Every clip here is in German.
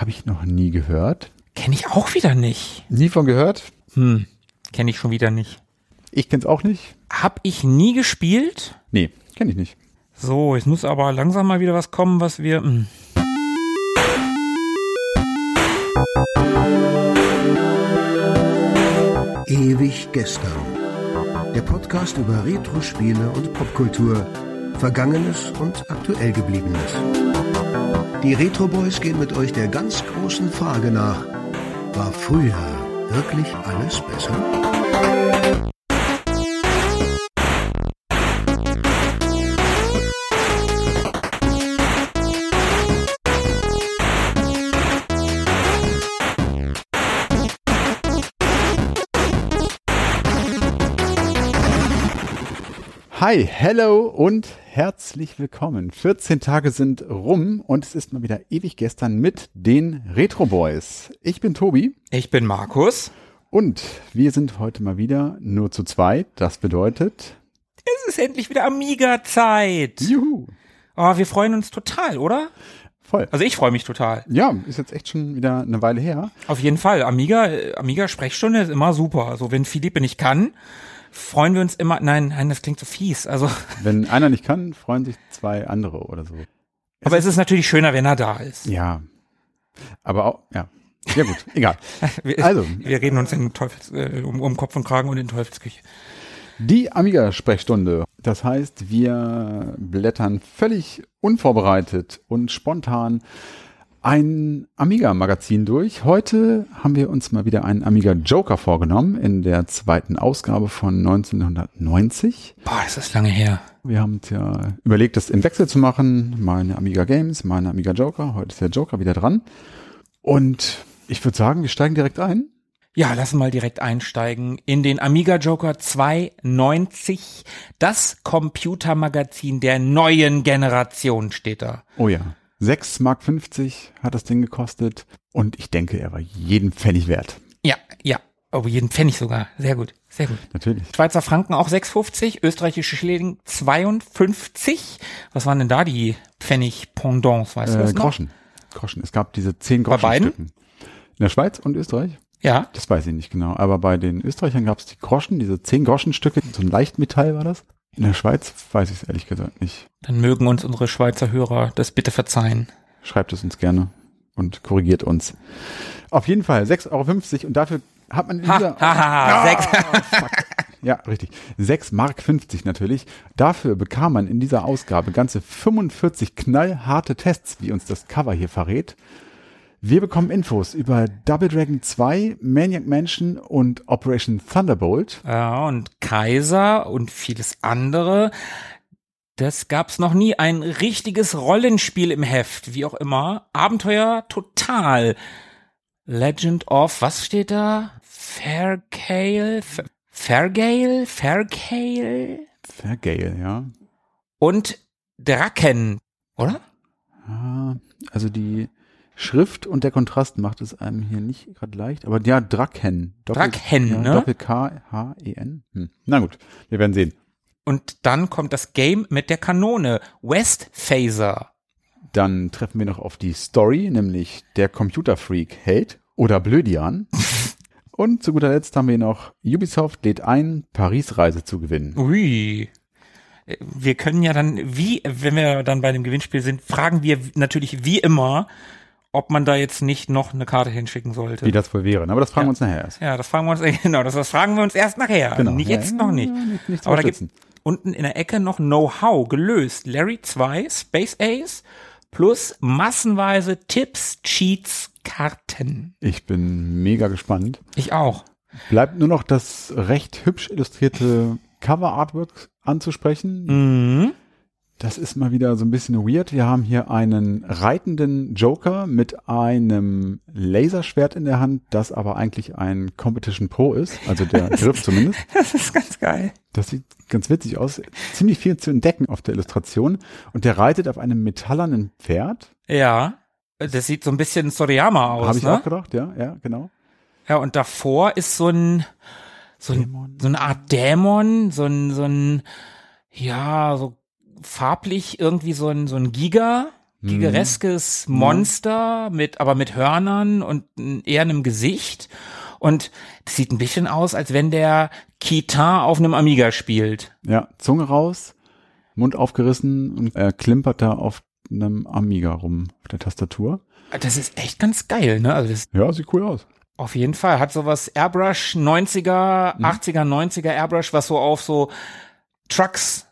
Habe ich noch nie gehört. Kenne ich auch wieder nicht. Nie von gehört. Hm, kenne ich schon wieder nicht. Ich kenn's auch nicht. Hab ich nie gespielt. Nee, kenne ich nicht. So, jetzt muss aber langsam mal wieder was kommen, was wir. Hm. Ewig gestern. Der Podcast über Retro-Spiele und Popkultur. Vergangenes und aktuell gebliebenes. Die Retro Boys gehen mit euch der ganz großen Frage nach. War früher wirklich alles besser? Hi, hello und herzlich willkommen. 14 Tage sind rum und es ist mal wieder ewig gestern mit den Retro Boys. Ich bin Tobi Ich bin Markus. und wir sind heute mal wieder nur zu zweit. Das bedeutet, Es ist endlich wieder Amiga-Zeit. juhu, Oh, wir freuen uns total, oder? voll. Also ich freue mich total. Ja, ist jetzt echt schon wieder eine Weile her. Auf jeden Fall. Amiga, äh, Amiga-Sprechstunde ist immer super. Also wenn Philippe nicht kann, freuen wir uns immer. Nein, nein, das klingt so fies. Also, Wenn einer nicht kann, freuen sich zwei andere oder so. aber es ist natürlich schöner, wenn er da ist. Ja, aber auch, ja. Ja gut, egal. Wir, Also. wir reden uns in Teufels, äh, um, um Kopf und Kragen und in Teufelsküche. Die Amiga-Sprechstunde. Das heißt, wir blättern völlig unvorbereitet und spontan ein Amiga-Magazin durch. Heute haben wir uns mal wieder einen Amiga Joker vorgenommen in der zweiten Ausgabe von 1990. Boah, das ist lange her. Wir haben uns ja überlegt, das im Wechsel zu machen. Meine Amiga Games, meine Amiga Joker. Heute ist der Joker wieder dran. Und ich würde sagen, wir steigen direkt ein. Ja, lassen mal direkt einsteigen in den Amiga Joker 290. Das Computermagazin der neuen Generation steht da. Oh ja. 6 Mark 50 hat das Ding gekostet. Und ich denke, er war jeden Pfennig wert. Ja, ja. Oh, jeden Pfennig sogar. Sehr gut, sehr gut. Natürlich. Schweizer Franken auch 6,50, österreichische Schilling 52. Was waren denn da die Pfennig-Pendants, weißt du Äh, das noch? Groschen. Groschen. Es gab diese 10 Bei beiden? Groschenstücken. In der Schweiz und Österreich? Ja, Das weiß ich nicht genau. Aber bei den Österreichern gab es die Groschen, diese 10 Groschenstücke. So ein Leichtmetall war das. In der Schweiz weiß ich es ehrlich gesagt nicht. dann mögen uns unsere Schweizer Hörer das bitte verzeihen. Schreibt es uns gerne und korrigiert uns. Auf jeden Fall 6,50 Euro und dafür hat man in Ha, dieser... ha, ha, sechs. Ja, richtig. 6 Mark 50 natürlich. Dafür bekam man in dieser Ausgabe ganze 45 knallharte Tests, wie uns das Cover hier verrät. Wir bekommen Infos über Double Dragon 2, Maniac Mansion und Operation Thunderbolt. Ja, und Kaiser und vieles andere. Das gab's noch nie. Ein richtiges Rollenspiel im Heft, wie auch immer. Abenteuer total. Legend of, was steht da? Fairgale? Fa- Fairgale? Fairgale? Vergale, ja. Und Draken, oder? Ah, Also die Schrift und der Kontrast macht es einem hier nicht gerade leicht. Aber ja, Draken. Doppel- ja, ne? Doppel-K-H-E-N. Hm. Na gut, wir werden sehen. Und dann kommt das Game mit der Kanone. West Phaser. Dann treffen wir noch auf die Story, nämlich der Computerfreak hält oder Blödian. Und zu guter Letzt haben wir noch Ubisoft lädt ein, Paris-Reise zu gewinnen. Ui. Wir können ja dann, wie, wenn wir dann bei dem Gewinnspiel sind, fragen wir natürlich wie immer, ob man da jetzt nicht noch eine Karte hinschicken sollte. Wie das wohl wäre. Aber das fragen Ja. wir uns nachher erst. Ja, das fragen wir uns, genau, das, das fragen wir uns erst nachher. Genau. Nicht Ja, jetzt noch nicht. nicht- nicht Aber da gibt unten in der Ecke noch Know-how gelöst. Larry 2, Space Ace plus massenweise Tipps, Cheats, Karten. Ich bin mega gespannt. Ich auch. Bleibt nur noch das recht hübsch illustrierte Cover-Artwork anzusprechen. Mhm. Das ist mal wieder so ein bisschen weird. Wir haben hier einen reitenden Joker mit einem Laserschwert in der Hand, das aber eigentlich ein Competition Pro ist, also der Griff zumindest. Das ist ganz geil. Das sieht ganz witzig aus. Ziemlich viel zu entdecken auf der Illustration. Und der reitet auf einem metallernen Pferd. Ja. Das sieht so ein bisschen Soriyama aus, Habe ich ne? auch gedacht, ja, ja, genau. Ja, und davor ist so ein, so, ein, Dämon. so eine Art Dämon, so ein, so ein, ja, so farblich irgendwie so ein, so ein Giga, gigereskes Monster mit, aber mit Hörnern und eher einem Gesicht. Und das sieht ein bisschen aus, als wenn der Kita auf einem Amiga spielt. Ja, Zunge raus, Mund aufgerissen und er klimpert da auf einem Amiga rum auf der Tastatur. Das ist echt ganz geil, ne? Also das Ja, sieht cool aus. auf jeden Fall hat sowas Airbrush 90er, 80er, 90er Airbrush, was so auf so Trucks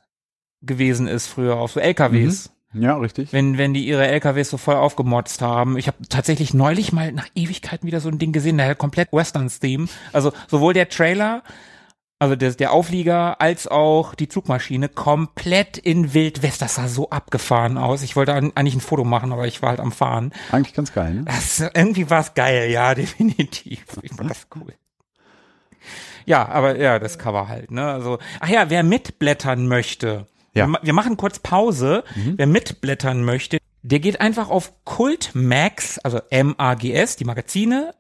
gewesen ist früher, auf so LKWs. Ja, richtig. wenn, wenn die ihre LKWs so voll aufgemotzt haben. Ich habe tatsächlich neulich mal nach Ewigkeiten wieder so ein Ding gesehen, der hat komplett Westerns-Theme. Also sowohl der Trailer, also der, der Auflieger, als auch die Zugmaschine komplett in Wildwest. Das sah so abgefahren aus. Ich wollte an- eigentlich ein Foto machen, aber ich war halt am Fahren. Eigentlich ganz geil, ne? Das, irgendwie war es geil, ja, definitiv. Ich fand das cool. Ja, aber ja, das Cover halt, ne? Also, ach ja, wer mitblättern möchte, Ja. wir, wir machen kurz Pause. Wer mitblättern möchte, der geht einfach auf Kultmax, also M-A-G-S, die Magazine,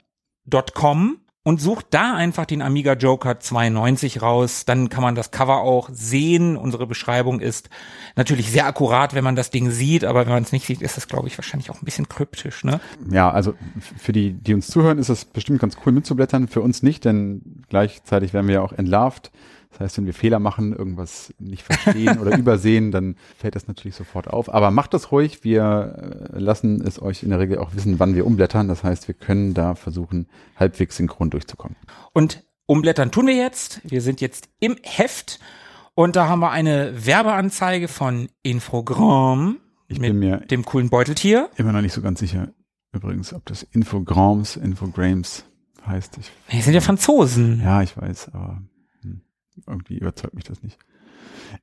.com und sucht da einfach den Amiga Joker 92 raus. Dann kann man das Cover auch sehen. Unsere Beschreibung ist natürlich sehr akkurat, wenn man das Ding sieht, aber wenn man es nicht sieht, ist das, glaube ich, wahrscheinlich auch ein bisschen kryptisch, ne? Ja, also für die, die uns zuhören, ist das bestimmt ganz cool mitzublättern. Für uns nicht, denn gleichzeitig werden wir ja auch entlarvt. Das heißt, wenn wir Fehler machen, irgendwas nicht verstehen oder übersehen, dann fällt das natürlich sofort auf. Aber macht das ruhig. Wir äh, lassen es euch in der Regel auch wissen, wann wir umblättern. Das heißt, wir können da versuchen, halbwegs synchron durchzukommen. Und umblättern tun wir jetzt. Wir sind jetzt im Heft und da haben wir eine Werbeanzeige von Infogramm Ich mit bin mir dem coolen Beuteltier. immer noch nicht so ganz sicher, übrigens, ob das Infograms, Infogrames heißt. Ich, Die sind ja Franzosen. ja, ich weiß, aber irgendwie überzeugt mich das nicht.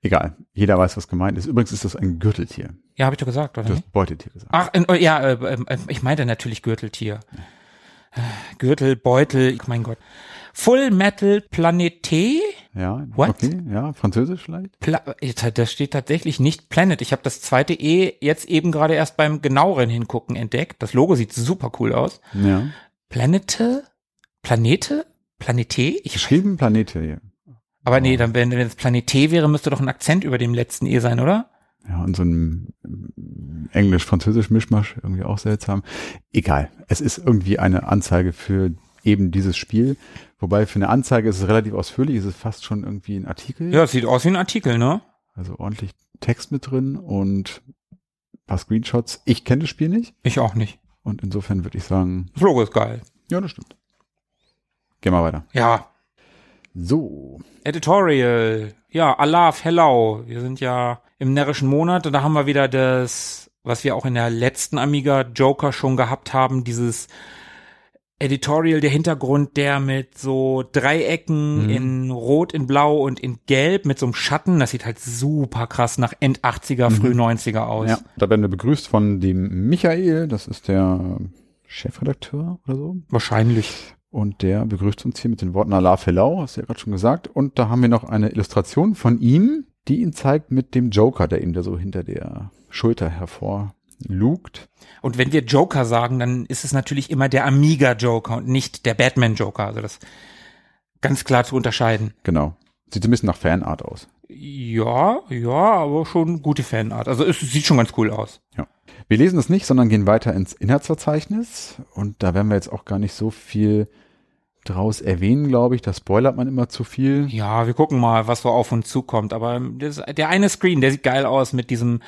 Egal, jeder weiß, was gemeint ist. Übrigens ist das ein Gürteltier. Ja, habe ich doch gesagt, oder Du hast Beutetier gesagt. Ach, äh, ja, äh, äh, ich meinte natürlich Gürteltier. Äh, Gürtel, Beutel, mein Gott. Full Metal Planete? Ja, What? okay, ja, Französisch vielleicht? Pla da steht tatsächlich nicht Planet. Ich habe das zweite E jetzt eben gerade erst beim genaueren Hingucken entdeckt. Das Logo sieht super cool aus. Ja. Planete? Planete? Planete? Ich Geschrieben Planete hier. Aber nee, dann, wenn, wenn es Planete wäre, müsste doch ein Akzent über dem letzten E sein, oder? Ja, und so ein Englisch-Französisch-Mischmasch, irgendwie auch seltsam. Egal, es ist irgendwie eine Anzeige für eben dieses Spiel. Wobei für eine Anzeige ist es relativ ausführlich, es ist fast schon irgendwie ein Artikel. Ja, es sieht aus wie ein Artikel, ne? Also ordentlich Text mit drin und ein paar Screenshots. Ich kenne das Spiel nicht Ich auch nicht. und insofern würde ich sagen, Das Logo ist geil. ja, das stimmt. Gehen wir weiter. Ja. So, Editorial. Ja, Alaf, hello. Wir sind ja im närrischen Monat und da haben wir wieder das, was wir auch in der letzten Amiga Joker schon gehabt haben, dieses Editorial, der Hintergrund, der mit so Dreiecken Mhm. in Rot, in Blau und in Gelb mit so einem Schatten, das sieht halt super krass nach End 80er, früh 90er aus. ja, da werden wir begrüßt von dem Michael, das ist der Chefredakteur oder so. Wahrscheinlich. Und der begrüßt uns hier mit den Worten Allah Fellau, hast du ja gerade schon gesagt. Und da haben wir noch eine Illustration von ihm, die ihn zeigt mit dem Joker, der ihm da so hinter der Schulter hervorlugt. Und wenn wir Joker sagen, dann ist es natürlich immer der Amiga Joker und nicht der Batman Joker. Also das ganz klar zu unterscheiden. Genau. Sieht ein bisschen nach Fanart aus. Ja, ja, aber schon gute Fanart. Also es sieht schon ganz cool aus. Ja. Wir lesen es nicht, sondern gehen weiter ins Inhaltsverzeichnis. Und da werden wir jetzt auch gar nicht so viel draus erwähnen, glaube ich. Da spoilert man immer zu viel. Ja, wir gucken mal, was so auf uns zukommt. Aber das, der eine Screen, der sieht geil aus mit diesem,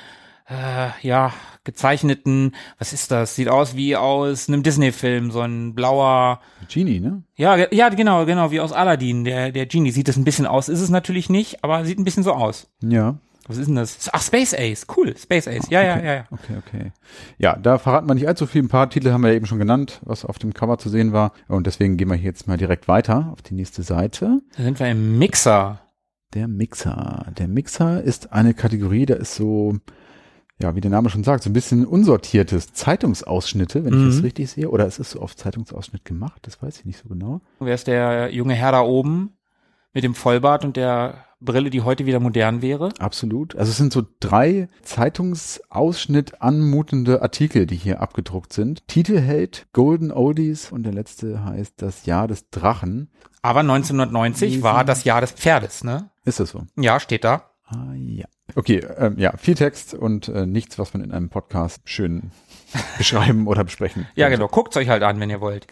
äh, ja, gezeichneten, was ist das? Sieht aus wie aus einem Disney-Film, so ein blauer, Genie, ne? ja, ja, genau, genau, wie aus Aladdin, der, der Genie. Sieht das ein bisschen aus, ist es natürlich nicht, aber sieht ein bisschen so aus. Ja. Was ist denn das? Ach, Space Ace, cool, Space Ace, ja, ja, okay. ja, ja. Okay, okay. Ja, da verraten wir nicht allzu viel. Ein paar Titel haben wir ja eben schon genannt, was auf dem Cover zu sehen war. Und deswegen gehen wir hier jetzt mal direkt weiter auf die nächste Seite. Da sind wir im Mixer. Der Mixer. Der Mixer ist eine Kategorie, da ist so, ja, wie der Name schon sagt, so ein bisschen unsortiertes Zeitungsausschnitte, wenn ich Mhm. das richtig sehe. Oder es ist so auf Zeitungsausschnitt gemacht, das weiß ich nicht so genau. Wer ist der junge Herr da oben mit dem Vollbart und der Brille, die heute wieder modern wäre? Absolut. Also es sind so drei Zeitungsausschnitt anmutende Artikel, die hier abgedruckt sind. Titel hält Golden Oldies und der letzte heißt Das Jahr des Drachen. Aber 1990 war das Jahr des Pferdes, ne? Ist das so? Ja, steht da. Ah ja. Okay, ähm, ja, viel Text und äh, nichts, was man in einem Podcast schön beschreiben oder besprechen. Ja, genau. Guckt's euch halt an, wenn ihr wollt.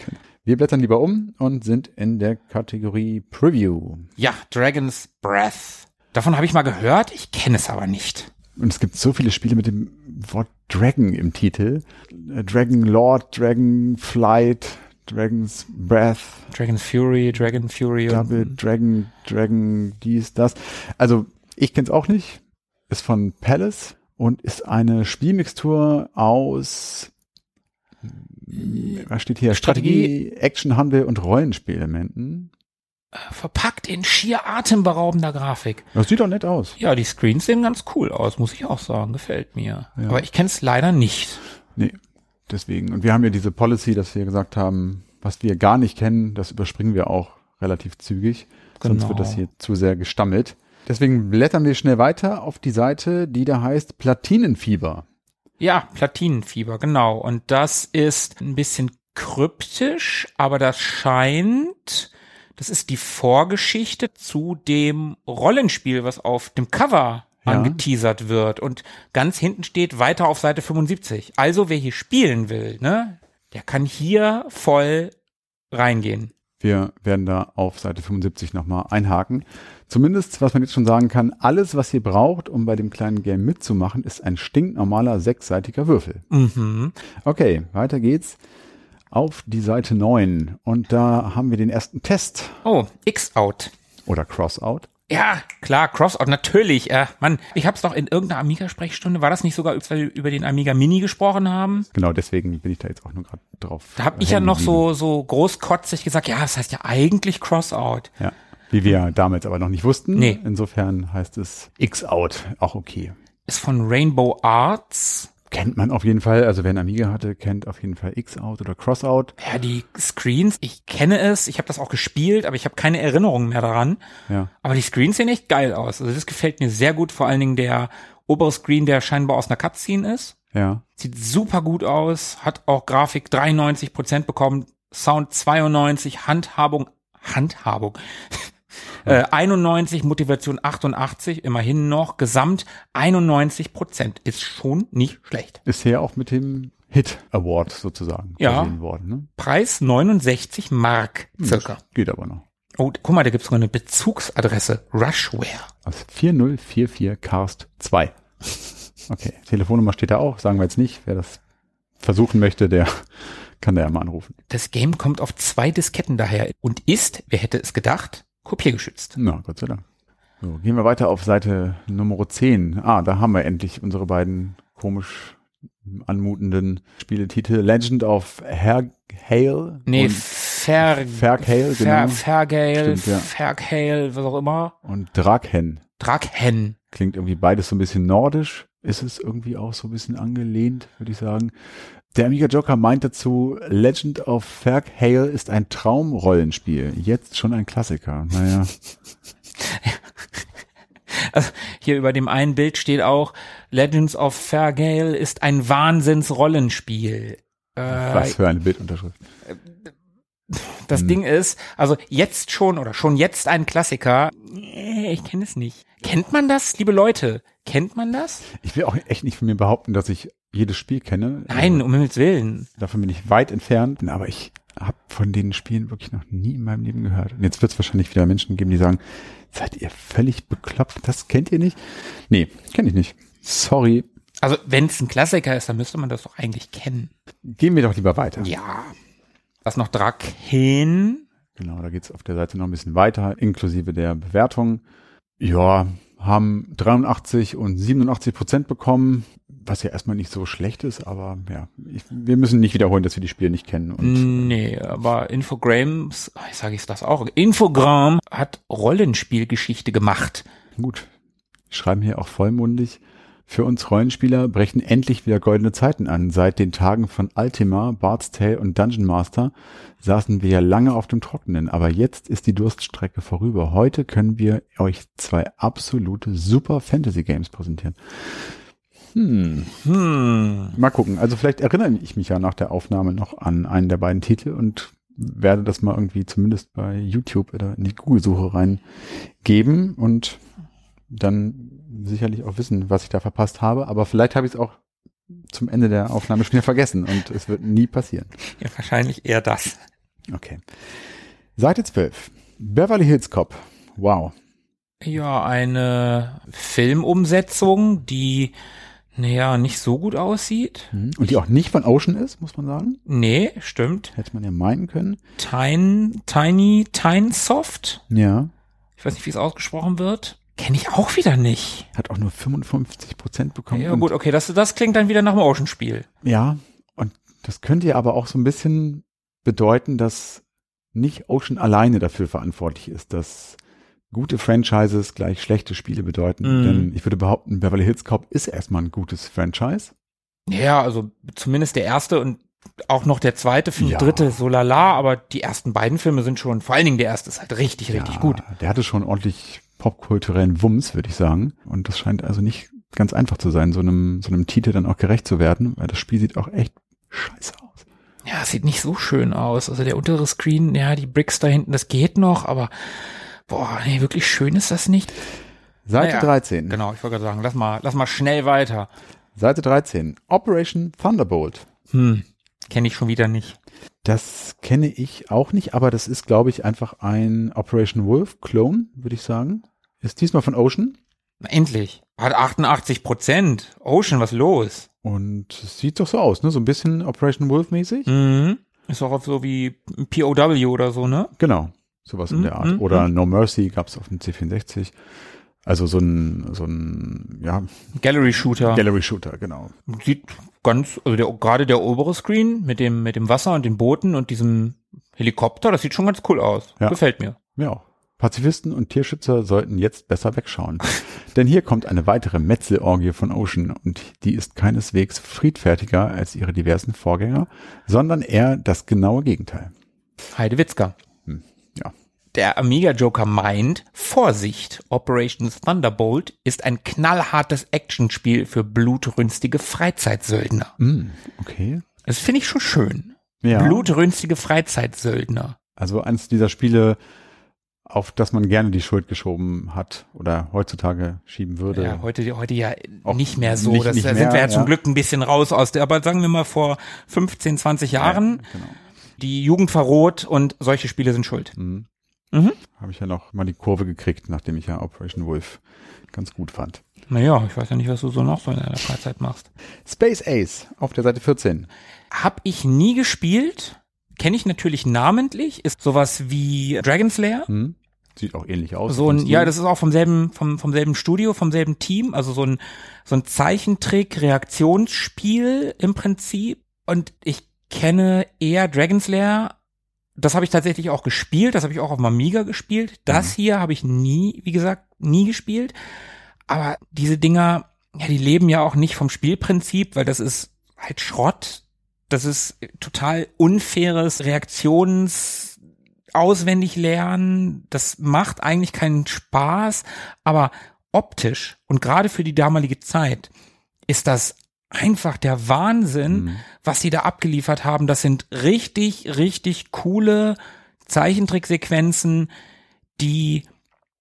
Wir blättern lieber um und sind in der Kategorie Preview. Ja, Dragon's Breath. Davon habe ich mal gehört, ich kenne es aber nicht. Und es gibt so viele Spiele mit dem Wort Dragon im Titel. Äh, Dragon Lord, Dragon Flight, Dragon's Breath, Dragon's Fury, Dragon Fury Double Dragon, Dragon dies, das. Also ich kenne es auch nicht. Ist von Palace und ist eine Spielmixtur aus was steht hier? Strategie. Strategie, Action, Handel und Rollenspielelementen. verpackt in schier atemberaubender Grafik. Das sieht doch nett aus. Ja, die Screens sehen ganz cool aus, muss ich auch sagen. Gefällt mir. Ja. Aber ich kenne es leider nicht. Nee, deswegen. Und wir haben ja diese Policy, dass wir gesagt haben, was wir gar nicht kennen, das überspringen wir auch relativ zügig. Sonst Genau. wird das hier zu sehr gestammelt. Deswegen blättern wir schnell weiter auf die Seite, die da heißt Platinenfieber. Ja, Platinenfieber, genau. Und das ist ein bisschen kryptisch, aber das scheint, das ist die Vorgeschichte zu dem Rollenspiel, was auf dem Cover Ja. angeteasert wird. Und ganz hinten steht weiter auf Seite 75. Also wer hier spielen will, ne, der kann hier voll reingehen. Wir werden da auf Seite 75 nochmal einhaken. Zumindest, was man jetzt schon sagen kann, alles, was ihr braucht, um bei dem kleinen Game mitzumachen, ist ein stinknormaler sechsseitiger Würfel. Mhm. Okay, weiter geht's auf die Seite 9. Und da haben wir den ersten Test Oh, X-Out. oder Crossout. Ja, klar, Crossout, natürlich. Äh, Mann, ich hab's doch in irgendeiner Amiga-Sprechstunde, war das nicht sogar, als wir über den Amiga Mini gesprochen haben? Genau, deswegen bin ich da jetzt auch nur gerade drauf. Da hab ich ja noch so, so großkotzig gesagt, ja, das heißt ja eigentlich Crossout. Ja, wie wir damals aber noch nicht wussten. Nee. Insofern heißt es X-Out, auch okay. Ist von Rainbow Arts. Kennt man auf jeden Fall, also wer einen Amiga hatte, kennt auf jeden Fall X-Out oder Crossout. Ja, die Screens, ich kenne es, ich habe das auch gespielt, aber ich habe keine Erinnerung mehr daran. Ja, Aber die Screens sehen echt geil aus. Also das gefällt mir sehr gut, vor allen Dingen der obere Screen, der scheinbar aus einer Cutscene ist. ja. Sieht super gut aus, hat auch Grafik 93 Prozent bekommen, Sound 92, Handhabung, Handhabung, äh, 91, Motivation 88, immerhin noch, Gesamt 91 Prozent, ist schon nicht schlecht. Ist hier auch mit dem Hit Award sozusagen Ja. versehen worden. Ne? Preis 69 Mark, circa. Geht aber noch. Oh, guck mal, da gibt's sogar eine Bezugsadresse, Rushware. Also 4044 Cast 2. Okay, Telefonnummer steht da auch, sagen wir jetzt nicht. Wer das versuchen möchte, der kann da ja mal anrufen. Das Game kommt auf zwei Disketten daher und ist, wer hätte es gedacht, kopiergeschützt. Na, Gott sei Dank. So, gehen wir weiter auf Seite Nummer 10. Ah, da haben wir endlich unsere beiden komisch anmutenden Spieletitel. Legend of Her Hale Nee, Fer, Ferghale, Fer, genau. Fergale, Stimmt, ja. Ferghale, was auch immer. und Drakhen. Drakhen. Klingt irgendwie beides so ein bisschen nordisch. Ist es irgendwie auch so ein bisschen angelehnt, würde ich sagen. Der Amiga Joker meint dazu, Legend of Ferghale ist ein Traumrollenspiel. Jetzt schon ein Klassiker. Naja, Also hier über dem einen Bild steht auch, Legends of Fergale ist ein Wahnsinnsrollenspiel. Äh, was für eine Bildunterschrift. das Hm. Ding ist, also jetzt schon oder schon jetzt ein Klassiker. Ich kenne es nicht. Kennt man das, liebe Leute? Kennt man das? Ich will auch echt nicht von mir behaupten, dass ich jedes Spiel kenne. Nein, um Himmels Willen. Davon bin ich weit entfernt, aber ich habe von den Spielen wirklich noch nie in meinem Leben gehört. Und jetzt wird es wahrscheinlich wieder Menschen geben, die sagen, seid ihr völlig bekloppt? Das kennt ihr nicht? Nee, kenne ich nicht. Sorry. Also wenn es ein Klassiker ist, dann müsste man das doch eigentlich kennen. Gehen wir doch lieber weiter. Ja. Was noch Drakhen? Genau, da geht's auf der Seite noch ein bisschen weiter, inklusive der Bewertung. Ja, haben 83 und 87 Prozent bekommen, was ja erstmal nicht so schlecht ist, aber ja, ich, wir müssen nicht wiederholen, dass wir die Spiele nicht kennen. Und Nee, aber Infogrames, ich sage ich das auch, Infogram hat Rollenspielgeschichte gemacht. Gut. Schreiben hier auch vollmundig. Für uns Rollenspieler brechen endlich wieder goldene Zeiten an. Seit den Tagen von Ultima, Bard's Tale und Dungeon Master saßen wir ja lange auf dem Trockenen, aber jetzt ist die Durststrecke vorüber. Heute können wir euch zwei absolute super Fantasy Games präsentieren. Hm, Hm. mal gucken. Also vielleicht erinnere ich mich ja nach der Aufnahme noch an einen der beiden Titel und werde das mal irgendwie zumindest bei YouTube oder in die Google-Suche reingeben und dann sicherlich auch wissen, was ich da verpasst habe, aber vielleicht habe ich es auch zum Ende der Aufnahme schon wieder vergessen und es wird nie passieren. Ja, wahrscheinlich eher das. Okay. Seite 12. Beverly Hills Cop. Wow. Ja, eine Filmumsetzung, die naja, nicht so gut aussieht. Mhm. Und die auch nicht von Ocean ist, muss man sagen. Nee, stimmt. Hätte man ja meinen können. Tiny, Tiny, Tiny Soft. Ja. Ich weiß nicht, wie es ausgesprochen wird. Kenne ich auch wieder nicht. Hat auch nur 55 Prozent bekommen. Ja gut, okay, das, das klingt dann wieder nach einem Ocean-Spiel. Ja, und das könnte ja aber auch so ein bisschen bedeuten, dass nicht Ocean alleine dafür verantwortlich ist, dass gute Franchises gleich schlechte Spiele bedeuten. Mhm. Denn ich würde behaupten, Beverly Hills Cop ist erstmal ein gutes Franchise. Ja, also zumindest der erste und auch noch der zweite Film, Ja. dritte so lala, aber die ersten beiden Filme sind schon, vor allen Dingen der erste ist halt richtig, richtig ja, gut. Der hatte schon ordentlich popkulturellen Wumms, würde ich sagen. Und das scheint also nicht ganz einfach zu sein, so einem, so einem Titel dann auch gerecht zu werden, weil das Spiel sieht auch echt scheiße aus. Ja, es sieht nicht so schön aus. Also der untere Screen, ja, die Bricks da hinten, das geht noch, aber boah, nee, wirklich schön ist das nicht. Seite Naja, 13. Genau, ich wollte gerade sagen, lass mal, lass mal schnell weiter. Seite 13. Operation Thunderbolt. Hm, kenne ich schon wieder nicht. Das kenne ich auch nicht, aber das ist, glaube ich, einfach ein Operation Wolf Clone, würde ich sagen. Ist diesmal von Ocean. Endlich. Hat 88 Prozent. Ocean, was los? Und es sieht doch so aus, ne? So ein bisschen Operation Wolf mäßig. Mhm. Ist auch so wie POW oder so, ne? Genau. Sowas in Mhm, der Art. mhm, Oder No Mercy gab's auf dem C64. Also so ein, so ein, ja, Gallery Shooter. Gallery Shooter, genau. Sieht ganz, also der, gerade der obere Screen mit dem, mit dem Wasser und den Booten und diesem Helikopter, das sieht schon ganz cool aus. Ja. Gefällt mir. Ja. Pazifisten und Tierschützer sollten jetzt besser wegschauen. Denn hier kommt eine weitere Metzelorgie von Ocean und die ist keineswegs friedfertiger als ihre diversen Vorgänger, sondern eher das genaue Gegenteil. Heide Witzka. Hm, ja. Der Amiga Joker meint, Vorsicht, Operation Thunderbolt ist ein knallhartes Actionspiel für blutrünstige Freizeitsöldner. Hm, okay. Das finde ich schon schön. Ja. Blutrünstige Freizeitsöldner. Also eines dieser Spiele, auf das man gerne die Schuld geschoben hat oder heutzutage schieben würde. Ja, heute, heute ja Auch nicht mehr so. nicht- das, nicht da mehr, sind wir ja zum ja. Glück ein bisschen raus aus der, aber sagen wir mal vor 15, 20 Jahren, Genau. die Jugend verroht und solche Spiele sind schuld. Mhm. Mhm. Habe ich ja noch mal die Kurve gekriegt, nachdem ich ja Operation Wolf ganz gut fand. Naja, ich weiß ja nicht, was du so noch so in deiner Freizeit machst. Space Ace auf der Seite 14. Hab ich nie gespielt, kenne ich natürlich namentlich, ist sowas wie Dragon's Lair. Hm? Sieht auch ähnlich aus. So ein, ja, das ist auch vom selben, vom, vom selben Studio, vom selben Team, also so ein, so ein Zeichentrick-Reaktionsspiel im Prinzip. Und ich kenne eher Dragon's Lair. Das habe ich tatsächlich auch gespielt, das habe ich auch auf dem Amiga gespielt. Das hier habe ich nie, wie gesagt, nie gespielt. Aber diese Dinger, ja, die leben ja auch nicht vom Spielprinzip, weil das ist halt Schrott. Das ist total unfaires Reaktions auswendig lernen. Das macht eigentlich keinen Spaß, aber optisch und gerade für die damalige Zeit ist das einfach der Wahnsinn, Mhm. was sie da abgeliefert haben. Das sind richtig, richtig coole Zeichentricksequenzen, die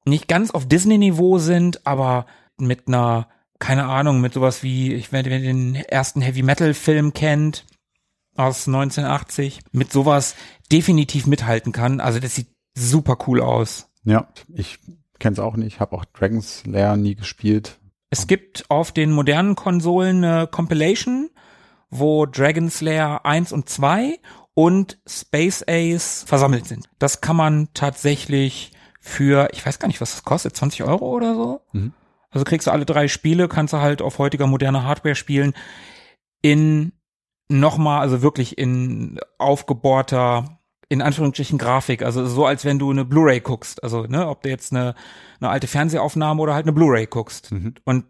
nicht ganz auf Disney-Niveau sind, aber mit einer, keine Ahnung, mit sowas wie, ich wenn ihr den ersten Heavy-Metal-Film kennt, aus 1980, mit sowas definitiv mithalten kann. Also das sieht super cool aus. Ja, ich kenne es auch nicht, habe auch Dragon's Lair nie gespielt. Es gibt auf den modernen Konsolen eine Compilation, wo Dragon's Lair 1 und 2 und Space Ace versammelt sind. Das kann man tatsächlich für, ich weiß gar nicht, was das kostet, 20 Euro oder so. Mhm. Also kriegst du alle drei Spiele, kannst du halt auf heutiger moderner Hardware spielen. In nochmal, also wirklich in aufgebohrter, in Anführungsstrichen Grafik. Also so, als wenn du eine Blu-ray guckst. Also, ne, ob du jetzt eine, eine alte Fernsehaufnahme oder halt eine Blu-ray guckst. Mhm. Und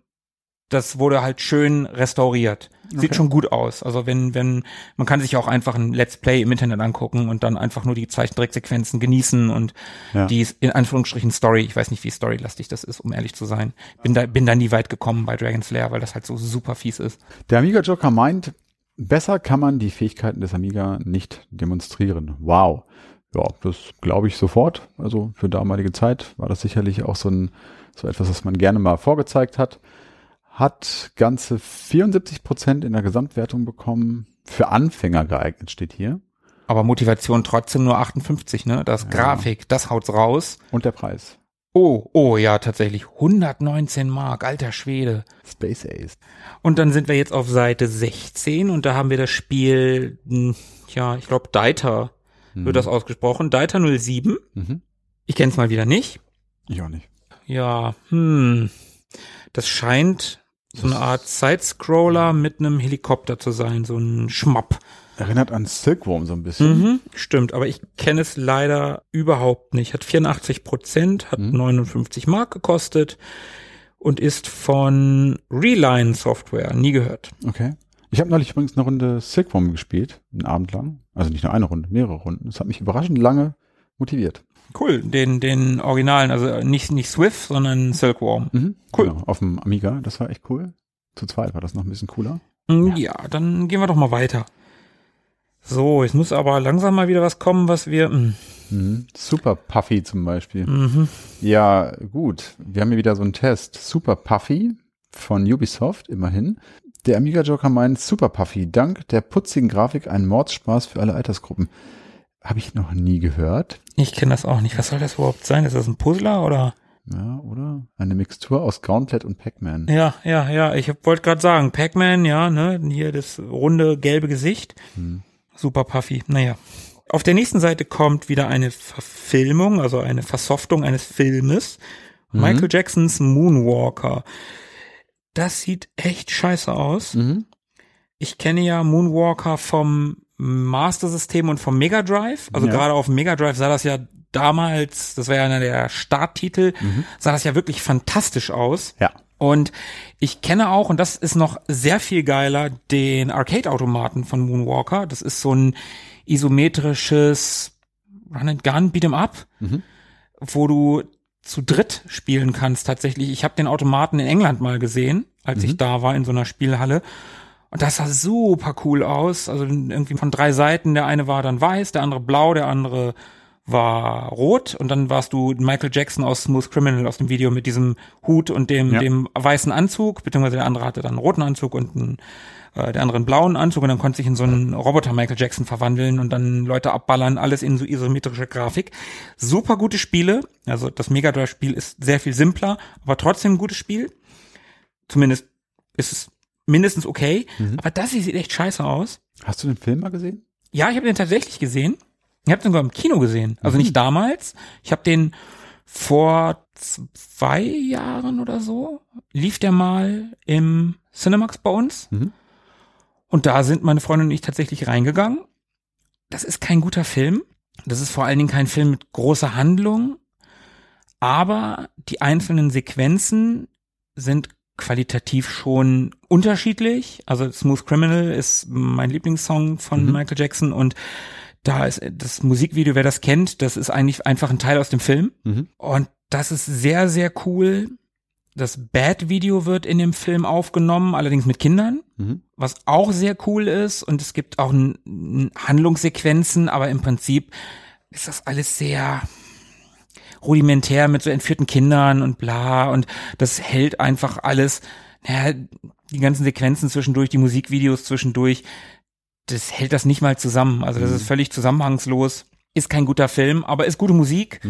das wurde halt schön restauriert. Sieht Okay. schon gut aus. Also wenn, wenn, man kann sich auch einfach ein Let's Play im Internet angucken und dann einfach nur die Zeichentricksequenzen genießen und Ja. die in Anführungsstrichen Story. Ich weiß nicht, wie storylastig das ist, um ehrlich zu sein. Bin da, bin da nie weit gekommen bei Dragon's Lair, weil das halt so super fies ist. Der Amiga Joker meint, besser kann man die Fähigkeiten des Amiga nicht demonstrieren. Wow. Ja, das glaube ich sofort. Also für damalige Zeit war das sicherlich auch so ein, so etwas, was man gerne mal vorgezeigt hat. Hat ganze 74 Prozent in der Gesamtwertung bekommen. Für Anfänger geeignet steht hier. Aber Motivation trotzdem nur 58, ne? Das Ja. Grafik, das haut's raus. Und der Preis. Oh, oh, ja, tatsächlich. 119 Mark, alter Schwede. Space Ace. Und dann sind wir jetzt auf Seite 16 und da haben wir das Spiel, hm, ja, ich glaube, Deiter wird das ausgesprochen. Deiter 07. Mhm. Ich kenne es mal wieder nicht. Ich auch nicht. Ja, hm. Das scheint so eine Art Sidescroller mit einem Helikopter zu sein, so ein Schmapp. Erinnert an Silkworm so ein bisschen. Mhm, stimmt, aber ich kenne es leider überhaupt nicht. Hat 84 Prozent, hat 59 Mark gekostet und ist von Reline Software. Nie gehört. Okay. Ich habe neulich übrigens eine Runde Silkworm gespielt, einen Abend lang. Also nicht nur eine Runde, mehrere Runden. Das hat mich überraschend lange motiviert. Cool, den, den Originalen, also nicht, nicht Swift, sondern Silkworm. Mhm. Cool. Genau, auf dem Amiga, das war echt cool. Zu zweit war das noch ein bisschen cooler. Hm, Ja. dann gehen wir doch mal weiter. So, jetzt muss aber langsam mal wieder was kommen, was wir. hm, Mhm. Super Puffy zum Beispiel. Mhm. Ja, gut. Wir haben hier wieder so einen Test. Super Puffy von Ubisoft, immerhin. Der Amiga Joker meint Super Puffy, dank der putzigen Grafik ein Mordspaß für alle Altersgruppen. Habe ich noch nie gehört. Ich kenne das auch nicht. Was soll das überhaupt sein? Ist das ein Puzzler oder? Ja, oder? Eine Mixtur aus Gauntlet und Pac-Man. Ja, ja, ja. Ich wollte gerade sagen, Pac-Man, ja, ne, hier das runde gelbe Gesicht. Super puffy. Naja. Auf der nächsten Seite kommt wieder eine Verfilmung, also eine Versoftung eines Filmes. Michael Jacksons Moonwalker. Das sieht echt scheiße aus. Mhm. Ich kenne ja Moonwalker vom Master System und vom Mega Drive. Also Ja. gerade auf dem Mega Drive sah das ja damals, das war ja einer der Starttitel, sah das ja wirklich fantastisch aus. Ja. Und ich kenne auch, und das ist noch sehr viel geiler, den Arcade-Automaten von Moonwalker. Das ist so ein isometrisches Run and Gun Beat'em Up, wo du zu dritt spielen kannst tatsächlich. Ich habe den Automaten in England mal gesehen, als ich da war in so einer Spielhalle. Und das sah super cool aus. Also irgendwie von drei Seiten. Der eine war dann weiß, der andere blau, der andere war rot. Und dann warst du Michael Jackson aus Smooth Criminal aus dem Video mit diesem Hut und dem, Ja. dem weißen Anzug, beziehungsweise der andere hatte dann einen roten Anzug und einen, äh, der andere einen blauen Anzug und dann konnte sich in so einen Roboter Michael Jackson verwandeln und dann Leute abballern, alles in so isometrische Grafik. Super gute Spiele. Also das Mega Drive Spiel ist sehr viel simpler, aber trotzdem ein gutes Spiel. Zumindest ist es mindestens okay. Aber das hier sieht echt scheiße aus. Hast du den Film mal gesehen? Ja, ich habe den tatsächlich gesehen. Ich habe den sogar im Kino gesehen. Also nicht damals. Ich habe den vor zwei Jahren oder so. Lief der mal im Cinemax bei uns. Mhm. Und da sind meine Freundin und ich tatsächlich reingegangen. Das ist kein guter Film. Das ist vor allen Dingen kein Film mit großer Handlung. Aber die einzelnen Sequenzen sind qualitativ schon unterschiedlich. Also Smooth Criminal ist mein Lieblingssong von Michael Jackson und da ist das Musikvideo, wer das kennt, das ist eigentlich einfach ein Teil aus dem Film. Mhm. Und das ist sehr, sehr cool. Das Bad-Video wird in dem Film aufgenommen, allerdings mit Kindern, Mhm. was auch sehr cool ist. Und es gibt auch n- n- Handlungssequenzen, aber im Prinzip ist das alles sehr rudimentär mit so entführten Kindern und bla. Und das hält einfach alles, naja, die ganzen Sequenzen zwischendurch, die Musikvideos zwischendurch, das hält das nicht mal zusammen. Also das ist völlig zusammenhangslos. Ist kein guter Film, aber ist gute Musik.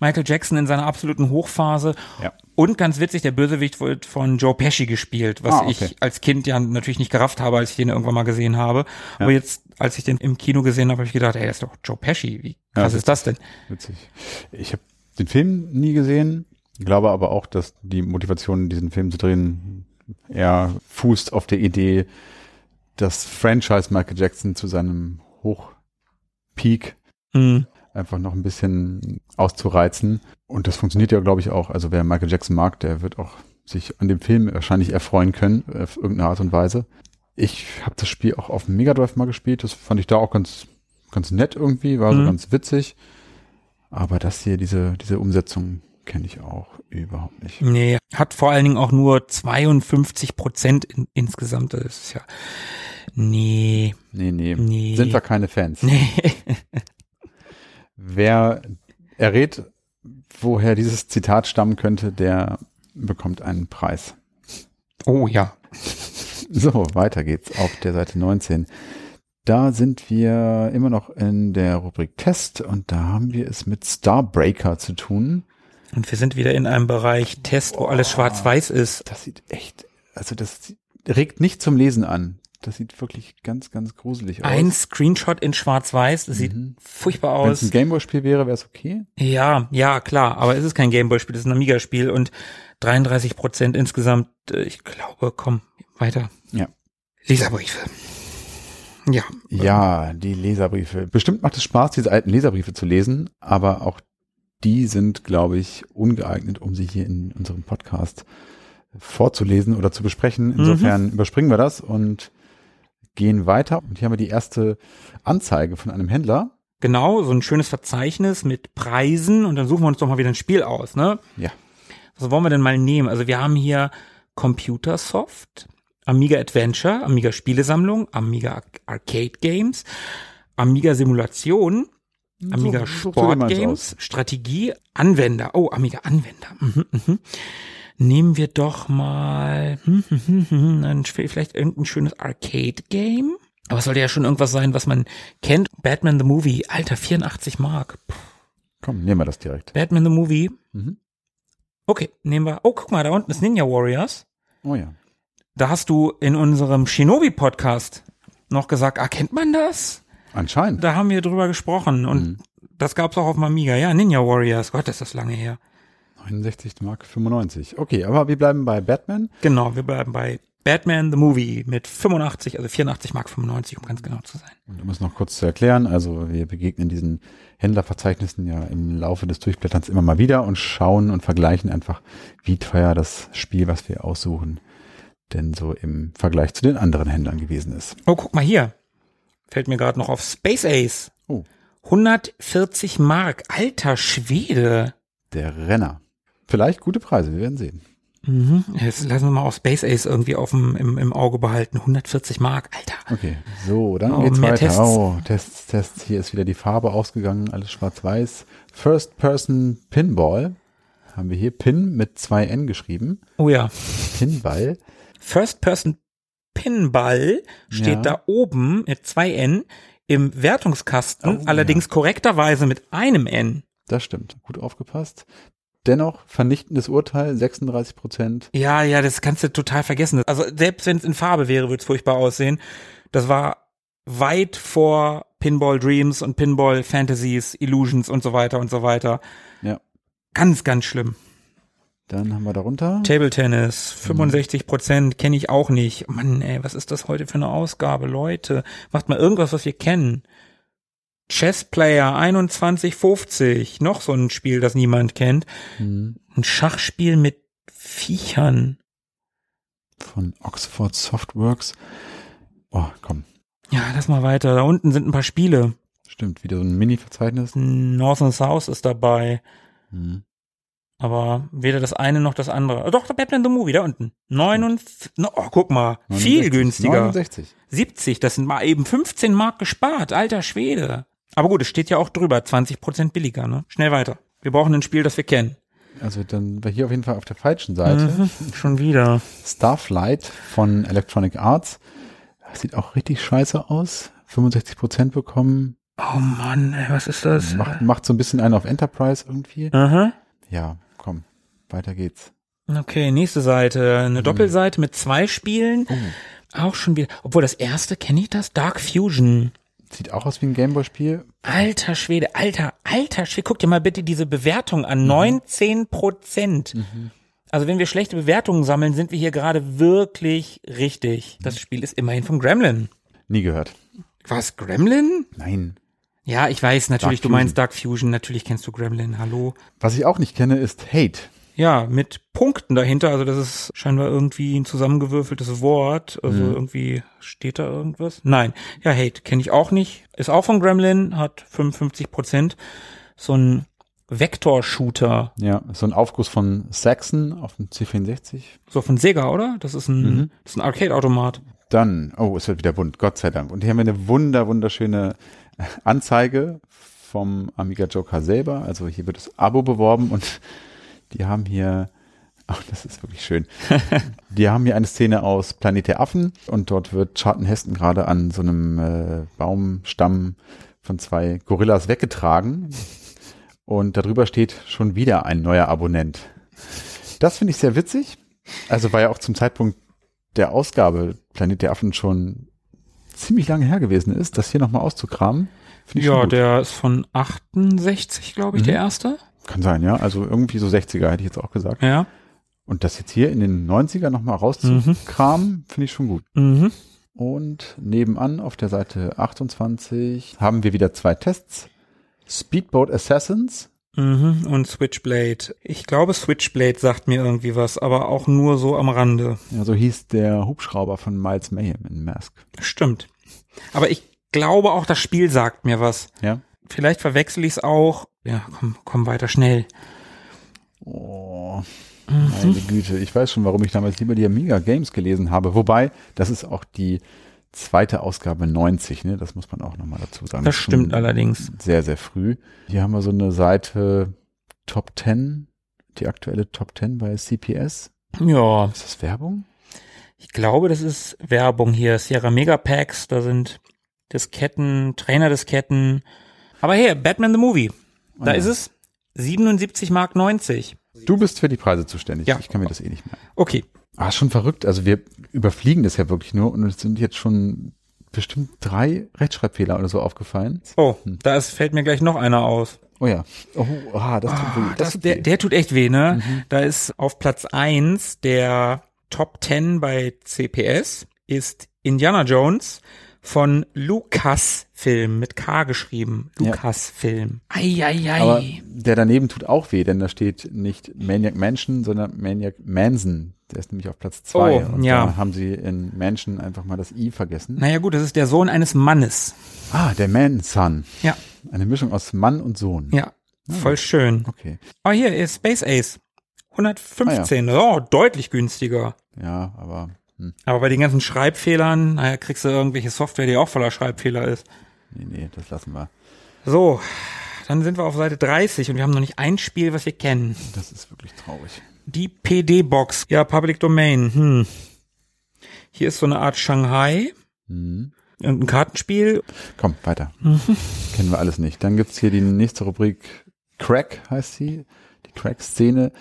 Michael Jackson in seiner absoluten Hochphase. Ja. Und ganz witzig, der Bösewicht wird von Joe Pesci gespielt, was Ah, okay. ich als Kind ja natürlich nicht gerafft habe, als ich den irgendwann mal gesehen habe. Aber jetzt, als ich den im Kino gesehen habe, habe ich gedacht, ey, das ist doch Joe Pesci. Wie krass Ja, ist das denn? Witzig. Ich habe den Film nie gesehen, glaube aber auch, dass die Motivation, diesen Film zu drehen, eher fußt auf der Idee, das Franchise Michael Jackson zu seinem Hochpeak Hm. einfach noch ein bisschen auszureizen. Und das funktioniert ja, glaube ich, auch. Also wer Michael Jackson mag, der wird auch sich an dem Film wahrscheinlich erfreuen können, auf irgendeine Art und Weise. Ich habe das Spiel auch auf dem Mega Drive mal gespielt. Das fand ich da auch ganz, ganz nett irgendwie, war so Mhm. ganz witzig. Aber das hier, diese, diese Umsetzung kenne ich auch überhaupt nicht. Nee, hat vor allen Dingen auch nur 52 Prozent in, insgesamt. Das ist ja, nee, Nee, nee, Nee. Sind wir keine Fans. nee. wer errät, woher dieses Zitat stammen könnte, der bekommt einen Preis. Oh ja. So, weiter geht's auf der Seite 19. Da sind wir immer noch in der Rubrik Test und da haben wir es mit Starbreaker zu tun. Und wir sind wieder in einem Bereich Test, wo alles schwarz-weiß ist. Das sieht echt, also das regt nicht zum Lesen an. Das sieht wirklich ganz, ganz gruselig aus. Ein Screenshot in schwarz-weiß, das sieht Mhm. furchtbar Wenn es aus. ein Gameboy-Spiel wäre, wäre es okay. Ja, ja, klar, aber es ist kein Gameboy-Spiel, es ist ein Amiga-Spiel und 33 Prozent insgesamt, äh, ich glaube, komm, weiter. Ja. Leserbriefe. Ja. Ja, die Leserbriefe. Bestimmt macht es Spaß, diese alten Leserbriefe zu lesen, aber auch die sind, glaube ich, ungeeignet, um sie hier in unserem Podcast vorzulesen oder zu besprechen. Insofern überspringen wir das und gehen weiter. Und hier haben wir die erste Anzeige von einem Händler. Genau, so ein schönes Verzeichnis mit Preisen und dann suchen wir uns doch mal wieder ein Spiel aus, ne? Ja. Was wollen wir denn mal nehmen? Also wir haben hier Computersoft, Amiga Adventure, Amiga Spielesammlung, Amiga Ar- Arcade Games, Amiga Simulation, Amiga mal Sport Games, Strategie, Anwender. Oh, Amiga Anwender. Mhm, mhm. Nehmen wir doch mal hm, hm, hm, hm, ein, vielleicht irgendein schönes Arcade Game. Aber es sollte ja schon irgendwas sein, was man kennt. Batman the Movie, Alter, 84 Mark. Puh. Komm, nehmen wir das direkt. Batman the Movie. Mhm. Okay, nehmen wir. Oh, guck mal, da unten ist Ninja Warriors. Oh ja. Da hast du in unserem Shinobi-Podcast noch gesagt, ah, kennt man das? Anscheinend. Da haben wir drüber gesprochen und Mhm. das gab's auch auf dem Amiga. Ja, Ninja Warriors. Gott, ist das lange her. 69 Mark 95. Okay, aber wir bleiben bei Batman. Genau, wir bleiben bei Batman the Movie mit 85, also 84 Mark 95, um ganz genau zu sein. Und um es noch kurz zu erklären, also wir begegnen diesen Händlerverzeichnissen ja im Laufe des Durchblätterns immer mal wieder und schauen und vergleichen einfach, wie teuer das Spiel, was wir aussuchen, denn so im Vergleich zu den anderen Händlern gewesen ist. Oh, guck mal hier. Fällt mir gerade noch auf Space Ace. Oh. 140 Mark. Alter Schwede. Der Renner. Vielleicht gute Preise, wir werden sehen. Mhm. Jetzt lassen wir mal auf Space Ace irgendwie auf dem, im, im Auge behalten. 140 Mark. Alter. Okay, so, dann Oh, geht's mehr weiter. Tests. Oh, Tests, Tests. Hier ist wieder die Farbe ausgegangen, alles schwarz-weiß. First Person Pinball. Haben wir hier Pin mit zwei N geschrieben. Oh ja. Pinball. First Person Pinball steht Ja. da oben mit zwei N im Wertungskasten, Oh, allerdings korrekterweise mit einem N. Das stimmt. Gut aufgepasst. Dennoch vernichtendes Urteil, 36 Prozent. Ja, ja, das kannst du total vergessen. Also selbst wenn es in Farbe wäre, würde es furchtbar aussehen. Das war weit vor Pinball Dreams und Pinball Fantasies, Illusions und so weiter und so weiter. Ja. Ganz, ganz schlimm. Dann haben wir darunter. Table Tennis, 65 Prozent kenne ich auch nicht. Mann, ey, was ist das heute für eine Ausgabe? Leute, macht mal irgendwas, was wir kennen. Chess Player 2150, noch so ein Spiel, das niemand kennt. Hm, Ein Schachspiel mit Viechern. Von Oxford Softworks. Oh, komm. Ja, lass mal weiter. Da unten sind ein paar Spiele. Stimmt, wieder so ein Mini-Verzeichnis. North and South ist dabei. Hm. Aber weder das eine noch das andere. Oh, Doch, der Batman the Movie, da unten. 49, oh, guck mal, viel 69. günstiger. 69. 70, das sind mal eben 15 Mark gespart, alter Schwede. Aber gut, es steht ja auch drüber, 20 Prozent billiger, ne? Schnell weiter. Wir brauchen ein Spiel, das wir kennen. Also dann war hier auf jeden Fall auf der falschen Seite. Mhm, schon wieder. Starflight von Electronic Arts. Das sieht auch richtig scheiße aus. 65 Prozent bekommen. Oh Mann, ey, was ist das? Macht, macht so ein bisschen einen auf Enterprise irgendwie. Aha. Ja. Weiter geht's. Okay, nächste Seite. Eine Doppelseite mit zwei Spielen. Auch schon wieder. Obwohl das erste, kenne ich das? Dark Fusion. Sieht auch aus wie ein Gameboy-Spiel. Alter Schwede, alter, alter Schwede. Guck dir mal bitte diese Bewertung an. 19 Prozent. Also wenn wir schlechte Bewertungen sammeln, sind wir hier gerade wirklich richtig. Das Spiel ist immerhin von Gremlin. Nie gehört. Was, Gremlin? Nein. Ja, ich weiß natürlich, Dark du meinst Dark Fusion. Natürlich kennst du Gremlin. Hallo. Was ich auch nicht kenne, ist Hate. Ja, mit Punkten dahinter. Also das ist scheinbar irgendwie ein zusammengewürfeltes Wort. Also Mhm. irgendwie steht da irgendwas. Nein. Ja, Hate kenne ich auch nicht. Ist auch von Gremlin, hat 55 Prozent. So ein Vektor-Shooter. Ja, so ein Aufguss von Saxon auf dem C64. So von Sega, oder? Das ist ein, Mhm. das ist ein Arcade-Automat. Dann, oh, es wird wieder bunt, Gott sei Dank. Und hier haben wir eine wunder, wunderschöne Anzeige vom Amiga Joker selber. Also hier wird das Abo beworben und die haben hier, ach, das ist wirklich schön. die haben hier eine Szene aus Planet der Affen und dort wird Charlton Heston gerade an so einem äh, Baumstamm von zwei Gorillas weggetragen. Und darüber steht schon wieder ein neuer Abonnent. Das finde ich sehr witzig. Also war ja auch zum Zeitpunkt der Ausgabe Planet der Affen schon ziemlich lange her gewesen ist, das hier nochmal auszukramen. Ja, der ist von 68, glaube ich, Mhm. der erste. Kann sein, ja. Also irgendwie so 60er hätte ich jetzt auch gesagt. Ja. Und das jetzt hier in den 90er nochmal rauszukramen, finde ich schon gut. Mhm. Und nebenan auf der Seite 28 haben wir wieder zwei Tests. Speedboat Assassins. Mhm. Und Switchblade. Ich glaube, Switchblade sagt mir irgendwie was, aber auch nur so am Rande. Ja, so hieß der Hubschrauber von Miles Mayhem in Mask. Stimmt. Aber ich glaube auch, das Spiel sagt mir was. Ja. Vielleicht verwechsel ich es auch. Ja, komm, komm weiter schnell. Oh, meine Güte. Ich weiß schon, warum ich damals lieber die Amiga Games gelesen habe. Wobei, das ist auch die zweite Ausgabe 90, ne? Das muss man auch nochmal dazu sagen. Das Schon stimmt allerdings. Sehr, sehr früh. Hier haben wir so eine Seite Top 10, die aktuelle Top 10 bei CPS. Ja, Ist das Werbung? ich glaube, das ist Werbung hier. Sierra Megapacks, da sind Disketten, Trainer-Disketten. Aber hier, Batman the Movie. Da Ah, ja. ist es 77 Mark 90. Du bist für die Preise zuständig. Ja. Ich kann mir das eh nicht merken. Okay. Ah, schon verrückt. Also wir überfliegen das ja wirklich nur und es sind jetzt schon bestimmt drei Rechtschreibfehler oder so aufgefallen. Oh, da ist, fällt mir gleich noch einer aus. Oh ja. Oh, ah, das tut weh. Ah, das, der, weh. der tut echt weh, ne? Mhm. Da ist auf Platz eins der Top 10 bei CPS ist Indiana Jones von Lucasfilm mit K geschrieben. Ja. Lucasfilm. Eieiei. Aber der daneben tut auch weh, denn da steht nicht Maniac Mansion, sondern Maniac Manson. Der ist nämlich auf Platz zwei. Oh, und ja. da haben sie in Mansion einfach mal das I vergessen. naja gut, das ist der Sohn eines Mannes. Ah, der Man-Son. Ja, Eine Mischung aus Mann und Sohn. ja. Voll schön. Okay. Oh, hier ist Space Ace. 115. Oh, deutlich günstiger. Ja, aber hm, Aber bei den ganzen Schreibfehlern, naja, kriegst du irgendwelche Software, die auch voller Schreibfehler ist. nee, nee, das lassen wir. So, dann sind wir auf Seite 30 und wir haben noch nicht ein Spiel, was wir kennen. Das ist wirklich traurig. Die PD-Box. Ja, Public Domain. Hm. Hier ist so eine Art Shanghai Hm. und ein Kartenspiel. Komm, weiter. Mhm. Kennen wir alles nicht. Dann gibt's hier die nächste Rubrik Crack heißt sie, die Crack-Szene.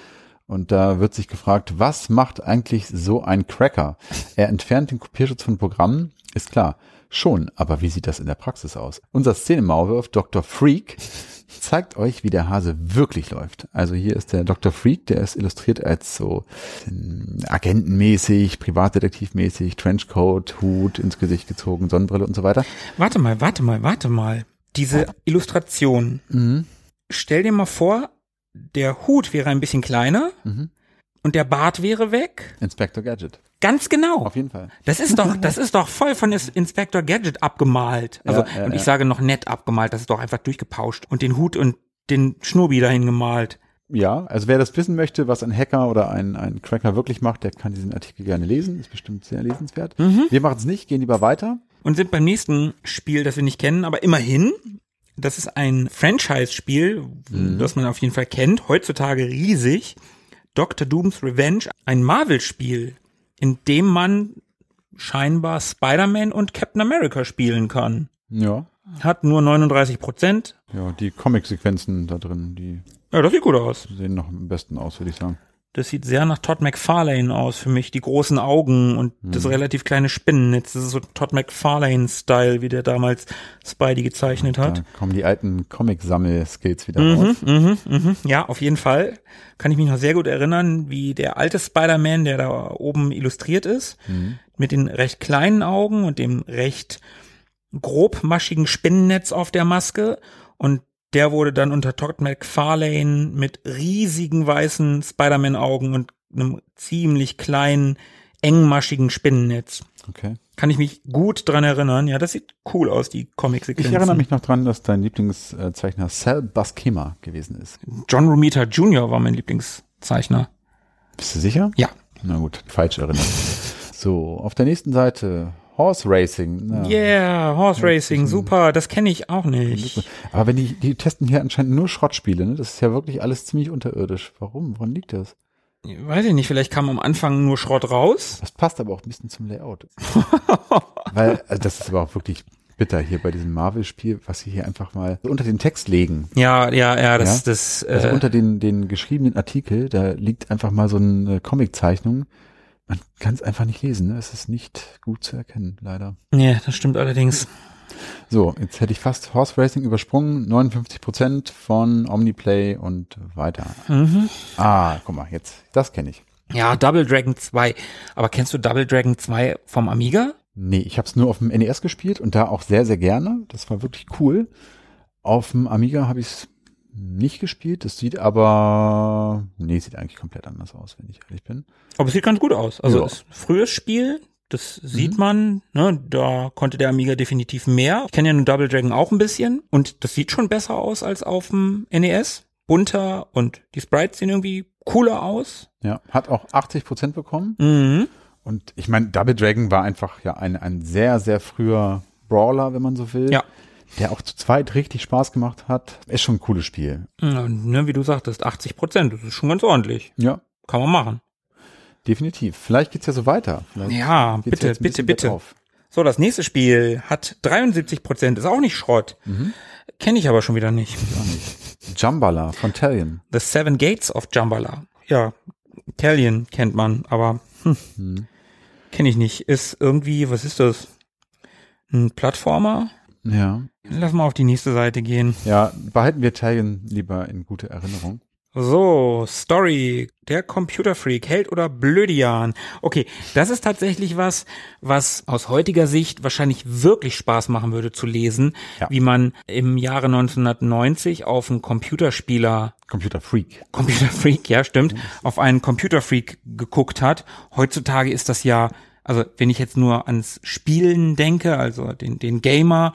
Und da wird sich gefragt, was macht eigentlich so ein Cracker? Er entfernt den Kopierschutz von Programmen, ist klar. Schon, aber wie sieht das in der Praxis aus? Unser Szenemaulwurf Dr. Freak zeigt euch, wie der Hase wirklich läuft. Also hier ist der Dr. Freak, der ist illustriert als so ähm, agentenmäßig, privatdetektivmäßig, Trenchcoat, Hut ins Gesicht gezogen, Sonnenbrille und so weiter. Warte mal, warte mal, warte mal. Diese Illustration. Mhm. Stell dir mal vor, der Hut wäre ein bisschen kleiner Mhm. und der Bart wäre weg. Inspector Gadget. Ganz genau. Auf jeden Fall. Das ist doch, das ist doch voll von Inspector Gadget abgemalt. Also, Ja, ja, und ich ja. sage noch nett abgemalt, das ist doch einfach durchgepauscht und den Hut und den Schnurbi dahin gemalt. Ja, also wer das wissen möchte, was ein Hacker oder ein, ein Cracker wirklich macht, der kann diesen Artikel gerne lesen. Ist bestimmt sehr lesenswert. Wir machen es nicht, gehen lieber weiter. Und sind beim nächsten Spiel, das wir nicht kennen, aber immerhin, das ist ein Franchise-Spiel, das man auf jeden Fall kennt, heutzutage riesig. Dr. Doom's Revenge, ein Marvel-Spiel, in dem man scheinbar Spider-Man und Captain America spielen kann. Ja. Hat nur 39 Prozent. Ja, die Comic-Sequenzen da drin, die Ja, das sieht gut aus. sehen noch am besten aus, würde ich sagen. Das sieht sehr nach Todd McFarlane aus für mich. Die großen Augen und das relativ kleine Spinnennetz. Das ist so Todd McFarlane-Style, wie der damals Spidey gezeichnet hat. Da kommen die alten Comic-Sammel-Skills wieder Mhm, raus. mhm, mhm. Ja, auf jeden Fall. Kann ich mich noch sehr gut erinnern, wie der alte Spider-Man, der da oben illustriert ist, mit den recht kleinen Augen und dem recht grobmaschigen Spinnennetz auf der Maske. Und der wurde dann unter Todd McFarlane mit riesigen weißen Spider-Man-Augen und einem ziemlich kleinen, engmaschigen Spinnennetz. Okay. Kann ich mich gut dran erinnern. Ja, das sieht cool aus, die Ich Comic-Sequenzen. erinnere mich noch dran, dass dein Lieblingszeichner Sal Buscema gewesen ist. John Romita Jr. war mein Lieblingszeichner. Bist du sicher? Ja. Na gut, falsch erinnert. So, auf der nächsten Seite Horse Racing. Na, Yeah, Horse Racing, super, das kenne ich auch nicht. Aber wenn die, die testen hier anscheinend nur Schrottspiele, ne? Das ist ja wirklich alles ziemlich unterirdisch. Warum? Woran liegt das? Weiß ich nicht, vielleicht kam am Anfang nur Schrott raus. Das passt aber auch ein bisschen zum Layout. Weil, also das ist aber auch wirklich bitter hier bei diesem Marvel-Spiel, was sie hier einfach mal unter den Text legen. Ja, ja, ja, das, Ja? das, Also äh, unter den, den geschriebenen Artikel, da liegt einfach mal so eine Comiczeichnung. Man kann es einfach nicht lesen, ne? Es ist nicht gut zu erkennen, leider. nee, das stimmt allerdings. So, jetzt hätte ich fast Horse Racing übersprungen. 59 Prozent von Omniplay und weiter. Mhm. Ah, guck mal, jetzt, das kenne ich. Ja, Double Dragon 2. Aber kennst du Double Dragon 2 vom Amiga? Nee, ich habe es nur auf dem NES gespielt und da auch sehr, sehr gerne. Das war wirklich cool. Auf dem Amiga habe ich es nicht gespielt. Das sieht aber, nee, sieht eigentlich komplett anders aus, wenn ich ehrlich bin. Aber es sieht ganz gut aus. Also es ist ein frühes Spiel, das sieht man, ne, da konnte der Amiga definitiv mehr. Ich kenne ja nun Double Dragon auch ein bisschen und das sieht schon besser aus als auf dem NES. Bunter und die Sprites sehen irgendwie cooler aus. Ja, hat auch 80 Prozent bekommen. Mhm. Und ich meine, Double Dragon war einfach ja ein, ein sehr, sehr früher Brawler, wenn man so will. Ja. Der auch zu zweit richtig Spaß gemacht hat. Ist schon ein cooles Spiel. Ne, wie du sagtest, 80 Prozent, das ist schon ganz ordentlich. Ja, Kann man machen. definitiv. Vielleicht geht's ja so weiter. Vielleicht Ja, bitte, bitte, bitte. bergauf. So, das nächste Spiel hat 73 Prozent, ist auch nicht Schrott. Kenne ich aber schon wieder nicht. Gar nicht. Jumbala von Talion. The Seven Gates of Jambala. Ja, Italian kennt man, aber hm, kenne ich nicht. Ist irgendwie, was ist das? Ein Plattformer? Ja. Lass mal auf die nächste Seite gehen. Ja, behalten wir Talion lieber in gute Erinnerung. So, Story, der Computerfreak, Held oder Blödian. Okay, das ist tatsächlich was, was aus heutiger Sicht wahrscheinlich wirklich Spaß machen würde zu lesen, Ja. wie man im Jahre 1990 auf einen Computerspieler Computer Freak. Computerfreak, ja, stimmt, auf einen Computerfreak geguckt hat. Heutzutage ist das ja, also wenn ich jetzt nur ans Spielen denke, also den, den Gamer,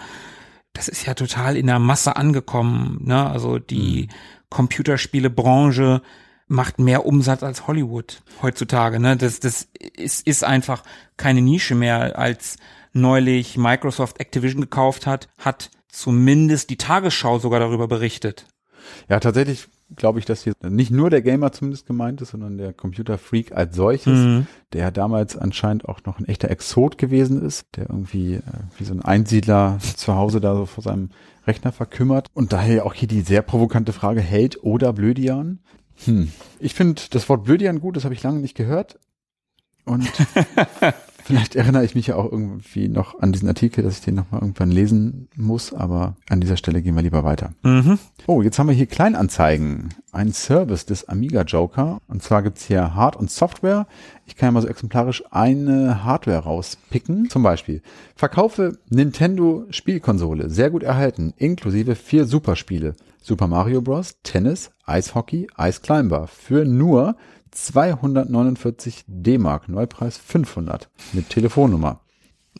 das ist ja total in der Masse angekommen, ne? Also die Computerspielebranche macht mehr Umsatz als Hollywood heutzutage, ne? Das, das ist, ist einfach keine Nische mehr, als neulich Microsoft Activision gekauft hat, hat zumindest die Tagesschau sogar darüber berichtet. Ja, tatsächlich glaube ich, dass hier nicht nur der Gamer zumindest gemeint ist, sondern der Computer Freak als solches, Mhm. der damals anscheinend auch noch ein echter Exot gewesen ist, der irgendwie äh, wie so ein Einsiedler zu Hause da so vor seinem Rechner verkümmert. Und daher auch hier die sehr provokante Frage, Held oder Blödian? Hm. Ich finde das Wort Blödian gut, das habe ich lange nicht gehört. Und vielleicht erinnere ich mich ja auch irgendwie noch an diesen Artikel, dass ich den nochmal irgendwann lesen muss, aber an dieser Stelle gehen wir lieber weiter. Mhm. Oh, jetzt haben wir hier Kleinanzeigen. Ein Service des Amiga Joker. Und zwar gibt's hier Hard- und Software. Ich kann ja mal so exemplarisch eine Hardware rauspicken. Zum Beispiel. Verkaufe Nintendo Spielkonsole. Sehr gut erhalten. Inklusive vier Superspiele. Super Mario Bros., Tennis, Eishockey, Ice Climber. Für nur 249 D-Mark. Neupreis 500. Mit Telefonnummer.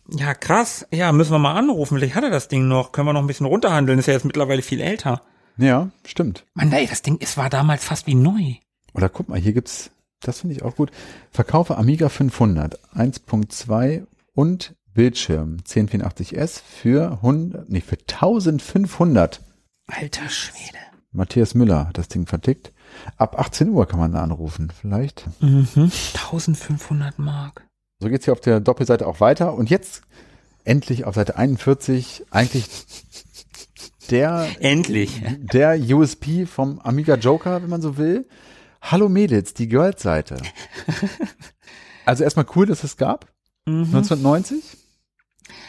Ja, krass. Ja, müssen wir mal anrufen. Vielleicht hat er das Ding noch. Können wir noch ein bisschen runterhandeln. Ist ja jetzt mittlerweile viel älter. Ja, stimmt. Mann, ey, das Ding, es war damals fast wie neu. Oder guck mal, hier gibt's, das finde ich auch gut. Verkaufe Amiga 500 1.2 und Bildschirm 1084S für 100, nee, für 1500. Alter Schwede. Matthias Müller hat das Ding vertickt. Ab 18 Uhr kann man da anrufen, vielleicht. Mhm. 1500 Mark. So geht's hier auf der Doppelseite auch weiter. Und jetzt endlich auf Seite 41 eigentlich der Endlich. der USP vom Amiga Joker, wenn man so will. Hallo Mädels, die Girls-Seite. Also erstmal cool, dass es gab. 1990.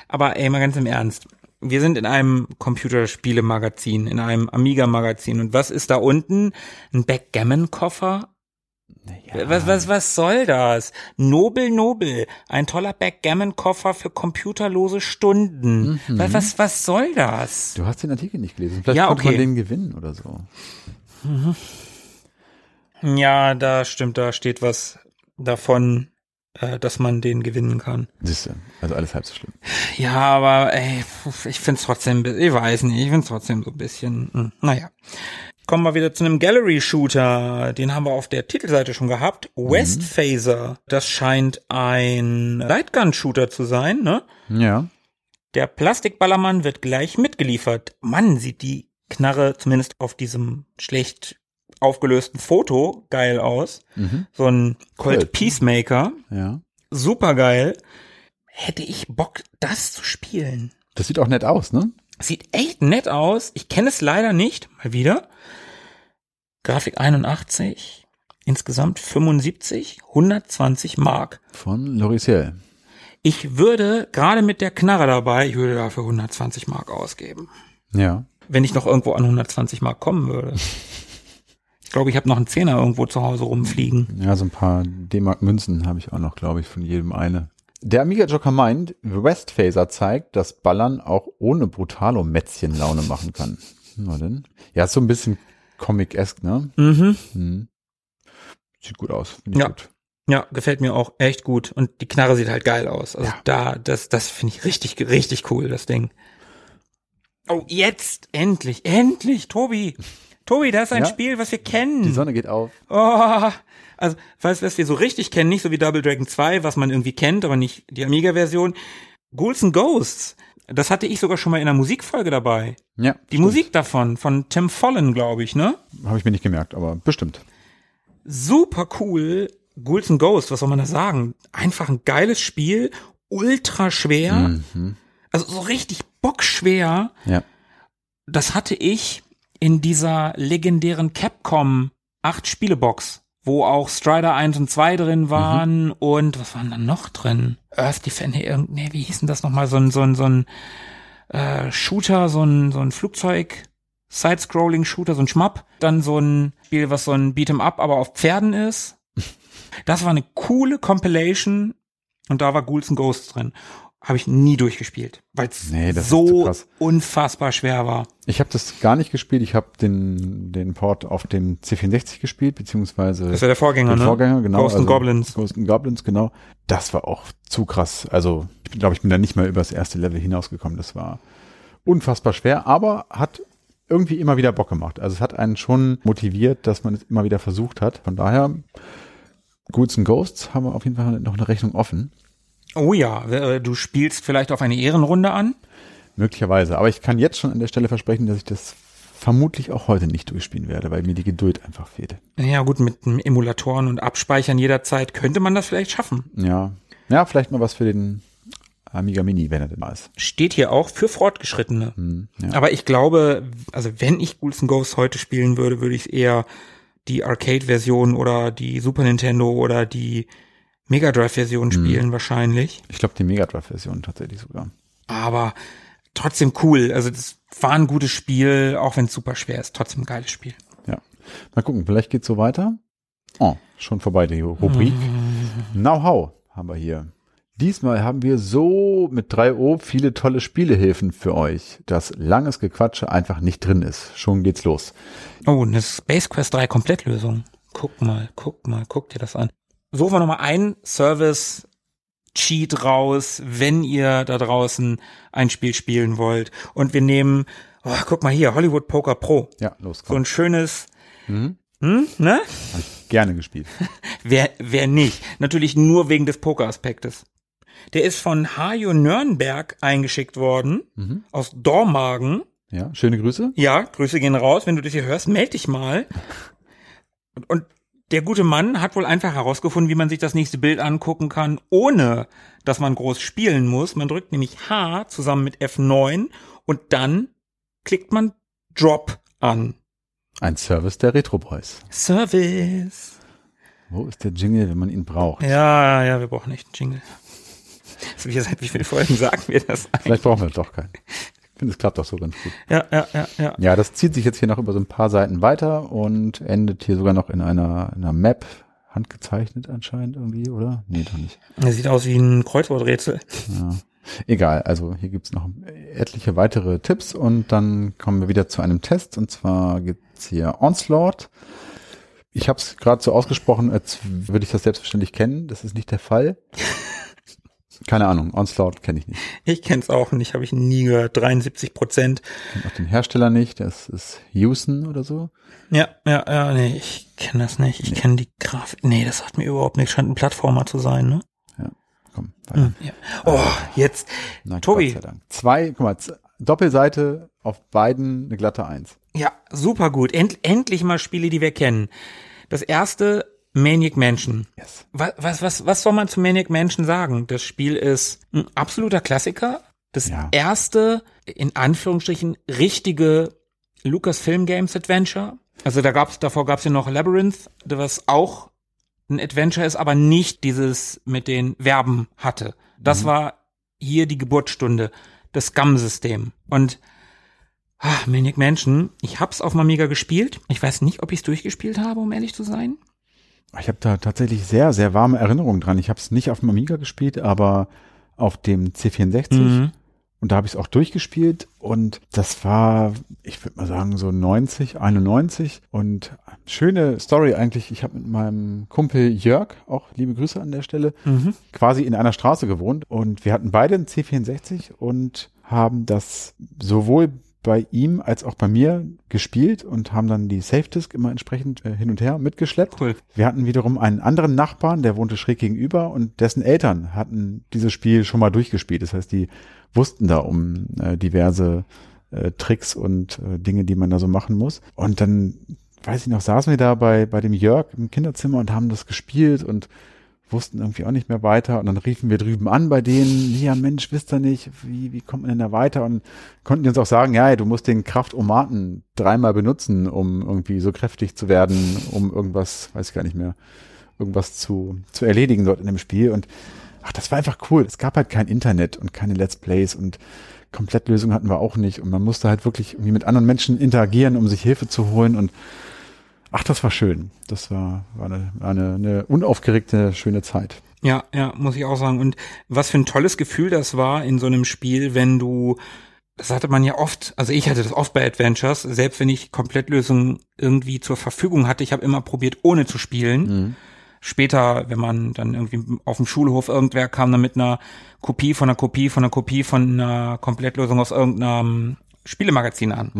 Aber ey, mal ganz im Ernst. Wir sind in einem Computerspielemagazin, in einem Amiga-Magazin. Und was ist da unten? Ein Backgammon-Koffer? Was, was, was soll das? Nobel, Nobel. Ein toller Backgammon-Koffer für computerlose Stunden. Was, was, was soll das? Du hast den Artikel nicht gelesen. Vielleicht Ja, konnte okay. man den gewinnen oder so. Ja, da stimmt, da steht was davon, äh, dass man den gewinnen kann. Siehste, also alles halb so schlimm. Ja, aber ey, ich find's trotzdem, ich weiß nicht, ich find's trotzdem so ein bisschen, hm, naja. kommen wir wieder zu einem Gallery-Shooter. Den haben wir auf der Titelseite schon gehabt. West Phaser. Das scheint ein Lightgun-Shooter zu sein, ne? Ja. Der Plastikballermann wird gleich mitgeliefert. Mann, sieht die Knarre zumindest auf diesem schlecht aufgelösten Foto geil aus. So ein Colt Colt. Peacemaker. Ja. Super geil. Hätte ich Bock, das zu spielen. Das sieht auch nett aus, ne? Sieht echt nett aus. Ich kenne es leider nicht. Mal wieder. Grafik 81. Insgesamt 75. 120 Mark. Von Lorisiel. Ich würde, gerade mit der Knarre dabei, ich würde dafür 120 Mark ausgeben. Ja. Wenn ich noch irgendwo an 120 Mark kommen würde. Ich glaube, ich habe noch einen Zehner irgendwo zu Hause rumfliegen. Ja, so ein paar D-Mark-Münzen habe ich auch noch, glaube ich, von jedem eine. Der Amiga Joker meint, West Phaser zeigt, dass Ballern auch ohne Brutalo-Mätzchen Laune machen kann. Na denn? Ja, ist so ein bisschen Comic-esque, ne? Mhm. Hm. Sieht gut aus. Finde ich Ja. gut. Ja, gefällt mir auch echt gut. Und die Knarre sieht halt geil aus. Also Ja. da, das, das finde ich richtig, richtig cool, das Ding. Oh, jetzt, endlich, endlich, Tobi. Tobi, das ist ein Ja. Spiel, was wir kennen. Die Sonne geht auf. Oh, also, wir es wir so richtig kennen, nicht so wie Double Dragon 2, was man irgendwie kennt, aber nicht die Amiga-Version. Ghouls and Ghosts. Das hatte ich sogar schon mal in einer Musikfolge dabei. Ja. Die Musik davon, von Tim Follen, glaube ich, ne? Habe ich mir nicht gemerkt, aber bestimmt. Super cool. Ghouls and Ghosts, was soll man da sagen? Einfach ein geiles Spiel, ultra schwer. Mhm. Also so richtig bockschwer. Ja. Das hatte ich in dieser legendären Capcom 8 Spielebox, wo auch Strider 1 und 2 drin waren und was waren dann noch drin? Earth Defender, irgend- nee, wie hieß denn das nochmal? So ein, so ein, so ein äh, Shooter, so ein, so ein Flugzeug, Side-Scrolling-Shooter, so ein Schmapp. Dann so ein Spiel, was so ein Beat'em Up, aber auf Pferden ist. Das war eine coole Compilation und da war Ghouls and Ghosts drin. Habe ich nie durchgespielt, weil es Nee, so unfassbar schwer war. Ich habe das gar nicht gespielt. Ich habe den, den Port auf dem C64 gespielt, beziehungsweise Das ja der Vorgänger, den ne? Vorgänger, genau. Ghosts and Goblins. Ghost and Goblins, genau. Das war auch zu krass. Also ich glaube, ich bin da nicht mal über das erste Level hinausgekommen. Das war unfassbar schwer, aber hat irgendwie immer wieder Bock gemacht. Also es hat einen schon motiviert, dass man es immer wieder versucht hat. Von daher, Ghouls and Ghosts haben wir auf jeden Fall noch eine Rechnung offen. Oh ja, äh, du spielst vielleicht auf eine Ehrenrunde an. Möglicherweise. Aber ich kann jetzt schon an der Stelle versprechen, dass ich das vermutlich auch heute nicht durchspielen werde, weil mir die Geduld einfach fehlt. Ja gut, mit Emulatoren und Abspeichern jederzeit könnte man das vielleicht schaffen. Ja. Ja, vielleicht mal was für den Amiga Mini, wenn er denn mal ist. Steht hier auch für Fortgeschrittene. Hm, ja. Aber ich glaube, also wenn ich Ghouls and Ghosts heute spielen würde, würde ich eher die Arcade-Version oder die Super Nintendo oder die Mega Drive-Version spielen wahrscheinlich. Ich glaube, die Mega Drive-Version tatsächlich sogar. Aber trotzdem cool. Also das war ein gutes Spiel, auch wenn es super schwer ist. Trotzdem ein geiles Spiel. Ja. Mal gucken, vielleicht geht's so weiter. Oh, schon vorbei die Rubrik. Know-how haben wir hier. Diesmal haben wir so mit 3O viele tolle Spielehilfen für euch, dass langes Gequatsche einfach nicht drin ist. Schon geht's los. Oh, eine Space Quest 3 Komplettlösung. Guck mal, guck mal, guck dir das an. Suchen wir nochmal ein Service Cheat raus, wenn ihr da draußen ein Spiel spielen wollt. Und wir nehmen, oh, guck mal hier, Hollywood Poker Pro. Ja, los, So komm. ein schönes, Mhm. hm, ne? Hab ich gerne gespielt. Wer, wer nicht? Natürlich nur wegen des Poker-Aspektes. Der ist von Hajo Nürnberg eingeschickt worden, Mhm. aus Dormagen. Ja, schöne Grüße. Ja, Grüße gehen raus. Wenn du das hier hörst, meld dich mal. Und, und der gute Mann hat wohl einfach herausgefunden, wie man sich das nächste Bild angucken kann, ohne dass man groß spielen muss. Man drückt nämlich H zusammen mit F9 und dann klickt man Drop an. Ein Service der Retro Boys. Service. Wo ist der Jingle, wenn man ihn braucht? Ja, ja, wir brauchen nicht einen Jingle. Also wir seit wie viele Folgen sagen wir das? eigentlich? Vielleicht brauchen wir doch keinen. Ich finde, es klappt doch so ganz gut. Ja, ja, ja, ja. Ja, das zieht sich jetzt hier noch über so ein paar Seiten weiter und endet hier sogar noch in einer, in einer Map. Handgezeichnet anscheinend irgendwie, oder? Nee, doch nicht. Das sieht aus wie ein Kreuzworträtsel. Ja. Egal, also hier gibt's noch etliche weitere Tipps und dann kommen wir wieder zu einem Test und zwar gibt's hier Onslaught. Ich habe es gerade so ausgesprochen, als würde ich das selbstverständlich kennen. Das ist nicht der Fall. Keine Ahnung, Onslaught kenne ich nicht. Ich kenn's auch nicht, habe ich nie gehört. 73 Prozent. Auch den Hersteller nicht, das ist Houston oder so. Ja, ja, ja, nee, ich kenne das nicht. Ich kenne die Grafik. Nee, das sagt mir überhaupt nicht. Scheint ein Plattformer zu sein, ne? Komm, weiter. Hm, ja. Oh, jetzt. Na, Tobi. Gott sei Dank. Zwei, guck mal, Doppelseite auf beiden eine glatte Eins. Ja, super gut. End, endlich mal Spiele, die wir kennen. Das erste, Maniac Mansion. Yes. Was, was, was, was soll man zu Maniac Mansion sagen? Das Spiel ist ein absoluter Klassiker. Das Ja. erste, in Anführungsstrichen, richtige Lucasfilm Games Adventure. Also da gab's, davor gab's ja noch Labyrinth, was auch ein Adventure ist, aber nicht dieses mit den Verben hatte. Das war hier die Geburtsstunde, das Scum-System. Und ah, Maniac Mansion, ich hab's auf dem Amiga gespielt. Ich weiß nicht, ob ich's durchgespielt habe, um ehrlich zu sein. Ich habe da tatsächlich sehr, sehr warme Erinnerungen dran. Ich habe es nicht auf dem Amiga gespielt, aber auf dem C64. Mhm. Und da habe ich es auch durchgespielt und das war, ich würde mal sagen, so 90, 91 und schöne Story eigentlich. Ich habe mit meinem Kumpel Jörg, auch liebe Grüße an der Stelle, Mhm. quasi in einer Straße gewohnt und wir hatten beide einen C64 und haben das sowohl bei ihm als auch bei mir gespielt und haben dann die Safe Disk immer entsprechend äh, hin und her mitgeschleppt. Cool. Wir hatten wiederum einen anderen Nachbarn, der wohnte schräg gegenüber und dessen Eltern hatten dieses Spiel schon mal durchgespielt. Das heißt, die wussten da um äh, diverse äh, Tricks und äh, Dinge, die man da so machen muss. Und dann, weiß ich noch, saßen wir da bei, bei dem Jörg im Kinderzimmer und haben das gespielt und wussten irgendwie auch nicht mehr weiter. Und dann riefen wir drüben an bei denen, ja Mensch, wisst ihr nicht, wie, wie kommt man denn da weiter? Und konnten die uns auch sagen, ja, du musst den Kraftomaten dreimal benutzen, um irgendwie so kräftig zu werden, um irgendwas, weiß ich gar nicht mehr, irgendwas zu, zu erledigen dort in dem Spiel. Und ach, das war einfach cool. Es gab halt kein Internet und keine Let's Plays und Komplettlösung hatten wir auch nicht. Und man musste halt wirklich irgendwie mit anderen Menschen interagieren, um sich Hilfe zu holen. Und ach, das war schön. Das war, war eine, eine, eine unaufgeregte, schöne Zeit. Ja, ja, muss ich auch sagen. Und was für ein tolles Gefühl das war in so einem Spiel, wenn du, das hatte man ja oft, also ich hatte das oft bei Adventures, selbst wenn ich Komplettlösungen irgendwie zur Verfügung hatte, ich habe immer probiert, ohne zu spielen. Später, wenn man dann irgendwie auf dem Schulhof irgendwer kam dann mit einer Kopie von einer Kopie von einer Kopie von einer Komplettlösung aus irgendeinem Spielemagazin an.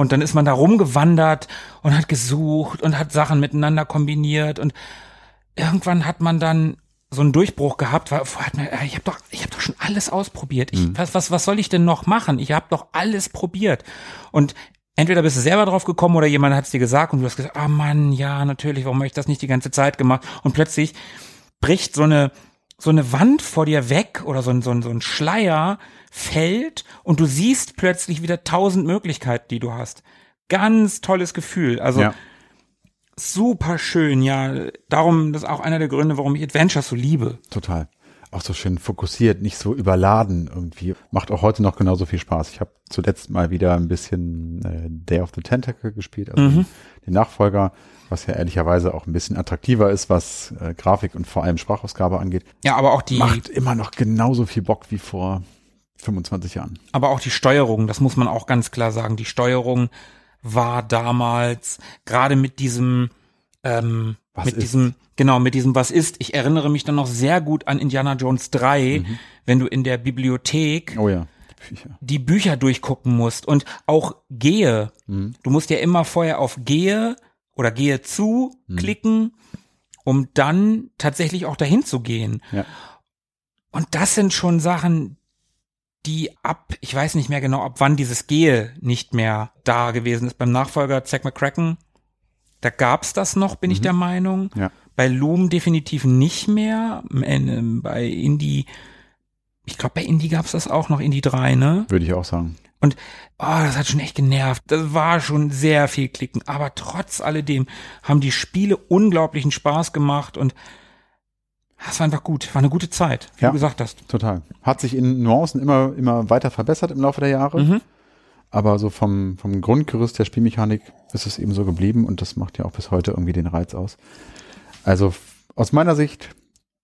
Und dann ist man da rumgewandert und hat gesucht und hat Sachen miteinander kombiniert und irgendwann hat man dann so einen Durchbruch gehabt, weil vorher hat man, äh, ich habe doch, ich habe doch schon alles ausprobiert. Ich, was, was, was soll ich denn noch machen? Ich habe doch alles probiert. Und entweder bist du selber drauf gekommen oder jemand hat es dir gesagt und du hast gesagt, ah Mann, ja, natürlich, warum habe ich das nicht die ganze Zeit gemacht? Und plötzlich bricht so eine, so eine Wand vor dir weg oder so ein, so ein, so ein Schleier fällt und du siehst plötzlich wieder tausend Möglichkeiten, die du hast. Ganz tolles Gefühl. Also Ja. super schön, ja. Darum, das ist auch einer der Gründe, warum ich Adventures so liebe. Total. Auch so schön fokussiert, nicht so überladen irgendwie. Macht auch heute noch genauso viel Spaß. Ich habe zuletzt mal wieder ein bisschen äh, Day of the Tentacle gespielt, also Mhm. den Nachfolger, was ja ehrlicherweise auch ein bisschen attraktiver ist, was äh, Grafik und vor allem Sprachausgabe angeht. Ja, aber auch die, Macht immer noch genauso viel Bock wie vor 25 Jahren. aber auch die Steuerung, das muss man auch ganz klar sagen. Die Steuerung war damals gerade mit diesem, ähm, Was mit ist? diesem, genau, mit diesem Was ist. Ich erinnere mich dann noch sehr gut an Indiana Jones 3, wenn du in der Bibliothek Oh ja. Viecher. die Bücher durchgucken musst und auch gehe. Du musst ja immer vorher auf gehe oder gehe zu klicken, um dann tatsächlich auch dahin zu gehen. Ja. Und das sind schon Sachen, die ab, ich weiß nicht mehr genau, ab wann dieses Gehe nicht mehr da gewesen ist. Beim Nachfolger Zack McCracken, da gab's das noch, bin ich der Meinung. Ja. Bei Loom definitiv nicht mehr. Bei Indie, ich glaube, bei Indie gab's das auch noch, Indie 3, ne? Würde ich auch sagen. Und oh, das hat schon echt genervt. Das war schon sehr viel Klicken. Aber trotz alledem haben die Spiele unglaublichen Spaß gemacht und es war einfach gut. War eine gute Zeit, wie Ja. du gesagt hast. Total. Hat sich in Nuancen immer, immer weiter verbessert im Laufe der Jahre. Mhm. Aber so vom, vom Grundgerüst der Spielmechanik ist es eben so geblieben und das macht ja auch bis heute irgendwie den Reiz aus. Also aus meiner Sicht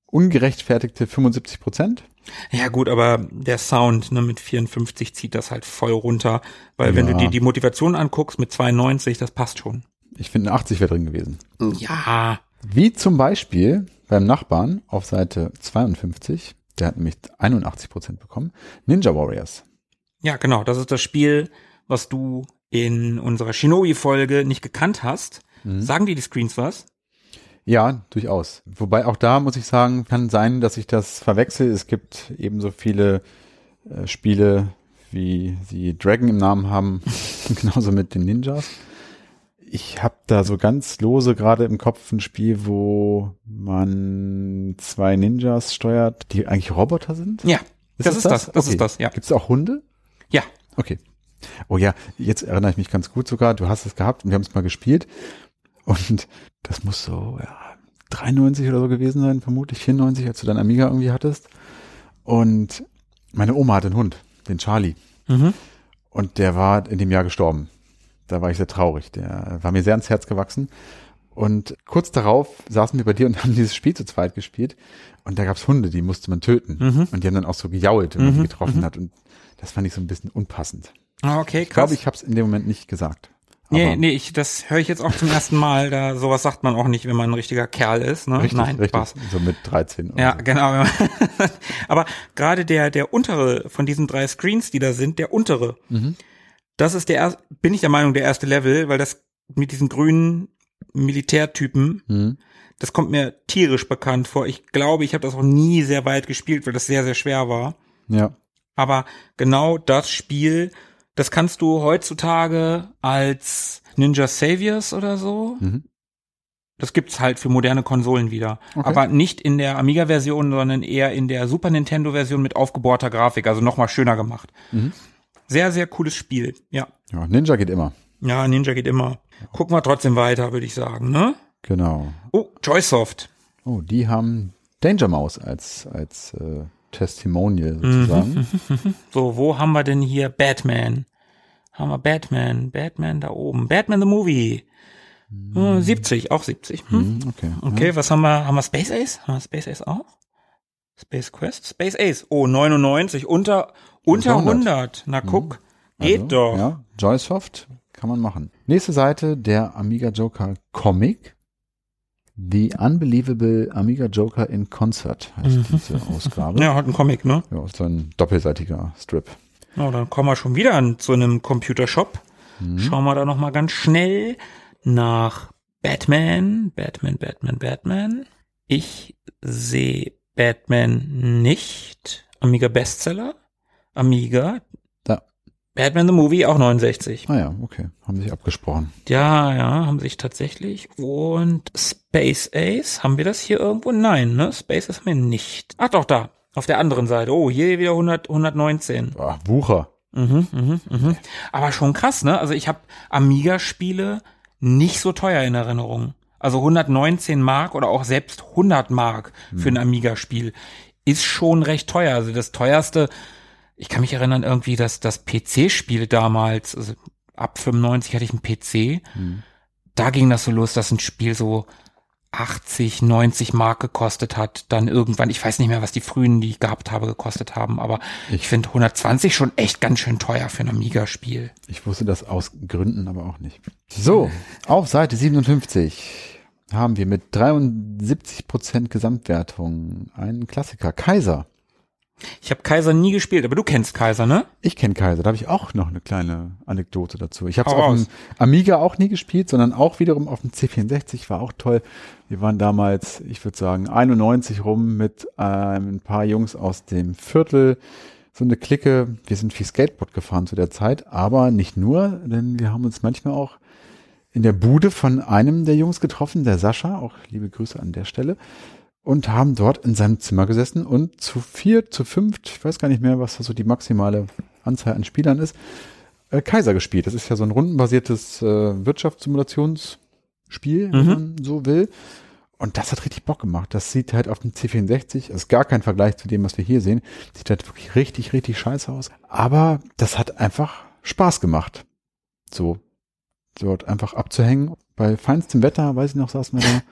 ungerechtfertigte 75 Prozent. Ja gut, aber der Sound ne, mit 54 zieht das halt voll runter, weil wenn Ja. du dir die Motivation anguckst mit 92, das passt schon. Ich finde, eine 80 wäre drin gewesen. Ja, Wie zum Beispiel beim Nachbarn auf Seite 52 Der hat nämlich 81 Prozent bekommen. Ninja Warriors. Ja, genau. Das ist das Spiel, was du in unserer Shinobi-Folge nicht gekannt hast. Mhm. Sagen dir die Screens was? Ja, durchaus. Wobei auch da muss ich sagen, kann sein, dass ich das verwechsel. Es gibt ebenso viele äh, Spiele, wie sie Dragon im Namen haben, genauso mit den Ninjas. Ich habe da so ganz lose gerade im Kopf ein Spiel, wo man zwei Ninjas steuert, die eigentlich Roboter sind. Ja, das ist das. Das Okay. ist das, ja. Gibt es auch Hunde? Ja. Okay. Oh ja, jetzt erinnere ich mich ganz gut sogar. Du hast es gehabt und wir haben es mal gespielt. Und das muss so, ja, 93 oder so gewesen sein, vermutlich 94, als du dein Amiga irgendwie hattest. Und meine Oma hat einen Hund, den Charlie. Mhm. Und der war in dem Jahr gestorben. Da war ich sehr traurig. Der war mir sehr ans Herz gewachsen. Und kurz darauf saßen wir bei dir und haben dieses Spiel zu zweit gespielt. Und da gab's Hunde, die musste man töten. Mhm. Und die haben dann auch so gejault, wenn man Mhm, sie getroffen hat. Und das fand ich so ein bisschen unpassend. Ah, Okay, Ich glaube, krass. ich habe es in dem Moment nicht gesagt. nee, Aber nee, ich, das höre ich jetzt auch zum ersten Mal. Da sowas sagt man auch nicht, wenn man ein richtiger Kerl ist. Ne? Richtig, Nein, richtig. Spaß. So mit 13. oder Ja, so. genau. Aber gerade der, der untere von diesen drei Screens, die da sind, der untere, Mhm. Das ist der, erst- bin ich der Meinung, der erste Level, weil das mit diesen grünen Militärtypen, Mhm. das kommt mir tierisch bekannt vor. Ich glaube, ich habe das auch nie sehr weit gespielt, weil das sehr, sehr schwer war. Ja. Aber genau das Spiel, das kannst du heutzutage als Ninja Saviors oder so. Mhm. Das gibt's halt für moderne Konsolen wieder. Okay. Aber nicht in der Amiga-Version, sondern eher in der Super Nintendo-Version mit aufgebohrter Grafik, also nochmal schöner gemacht. Mhm. Sehr, sehr cooles Spiel. Ja. ja, Ninja geht immer. Ja, Ninja geht immer. Gucken wir trotzdem weiter, würde ich sagen, ne? Genau. Oh, Joysoft. Oh, die haben Danger Mouse als, als äh, Testimonial sozusagen. So, wo haben wir denn hier Batman? Haben wir Batman, Batman da oben. Batman the Movie. Äh, 70, auch 70. Hm? Mhm, okay. Okay, was haben wir? Haben wir Space Ace? Haben wir Space Ace auch? Space Quest? Space Ace. Oh, 99. Unter, unter 100. 100. Na guck. Geht Also, doch. Ja, Joysoft kann man machen. Nächste Seite, der Amiga Joker Comic. The Unbelievable Amiga Joker in Concert heißt diese Ausgabe. Mhm. Ja, hat ein Comic, ne? Ja, ist so ein doppelseitiger Strip. Oh, dann kommen wir schon wieder an zu einem Computershop. Mhm. Schauen wir da noch mal ganz schnell nach Batman, Batman, Batman, Batman. Ich sehe Batman nicht. Amiga Bestseller. Amiga. Da. Batman the Movie auch 69. Ah ja, okay. Haben sich abgesprochen. Ja, ja, haben sich tatsächlich. Und Space Ace, haben wir das hier irgendwo? Nein, ne? Space Ace haben wir nicht. Ach doch, da. Auf der anderen Seite. Oh, hier wieder 100, 119. Ah, Wucher. Mhm, mhm, mhm. Aber schon krass, ne? Also ich habe Amiga-Spiele nicht so teuer in Erinnerung. Also 119 Mark oder auch selbst 100 Mark für ein Amiga-Spiel ist schon recht teuer. Also das teuerste, ich kann mich erinnern irgendwie, dass das PC-Spiel damals, also ab 95 hatte ich einen PC, da ging das so los, dass ein Spiel so 80, 90 Mark gekostet hat, dann irgendwann, ich weiß nicht mehr, was die frühen, die ich gehabt habe, gekostet haben, aber ich finde 120 schon echt ganz schön teuer für ein Amiga-Spiel. Ich wusste das aus Gründen aber auch nicht. So, auf Seite 57 haben wir mit 73% Gesamtwertung einen Klassiker, Kaiser. Ich habe Kaiser nie gespielt, aber du kennst Kaiser, ne? Ich kenne Kaiser, da habe ich auch noch eine kleine Anekdote dazu. Ich habe es auf dem Amiga auch nie gespielt, sondern auch wiederum auf dem C64, war auch toll. Wir waren damals, ich würde sagen, 91 rum mit ähm, ein paar Jungs aus dem Viertel, so eine Clique. Wir sind viel Skateboard gefahren zu der Zeit, aber nicht nur, denn wir haben uns manchmal auch in der Bude von einem der Jungs getroffen, der Sascha, auch liebe Grüße an der Stelle, und haben dort in seinem Zimmer gesessen und zu vier, zu fünft, ich weiß gar nicht mehr, was so die maximale Anzahl an Spielern ist, äh, Kaiser gespielt. Das ist ja so ein rundenbasiertes äh, Wirtschaftssimulationsspiel, wenn Mhm. man so will. Und das hat richtig Bock gemacht. Das sieht halt auf dem C64, ist gar kein Vergleich zu dem, was wir hier sehen. Sieht halt wirklich richtig, richtig scheiße aus. Aber das hat einfach Spaß gemacht. So, dort einfach abzuhängen. Bei feinstem Wetter, weiß ich noch, saßen wir da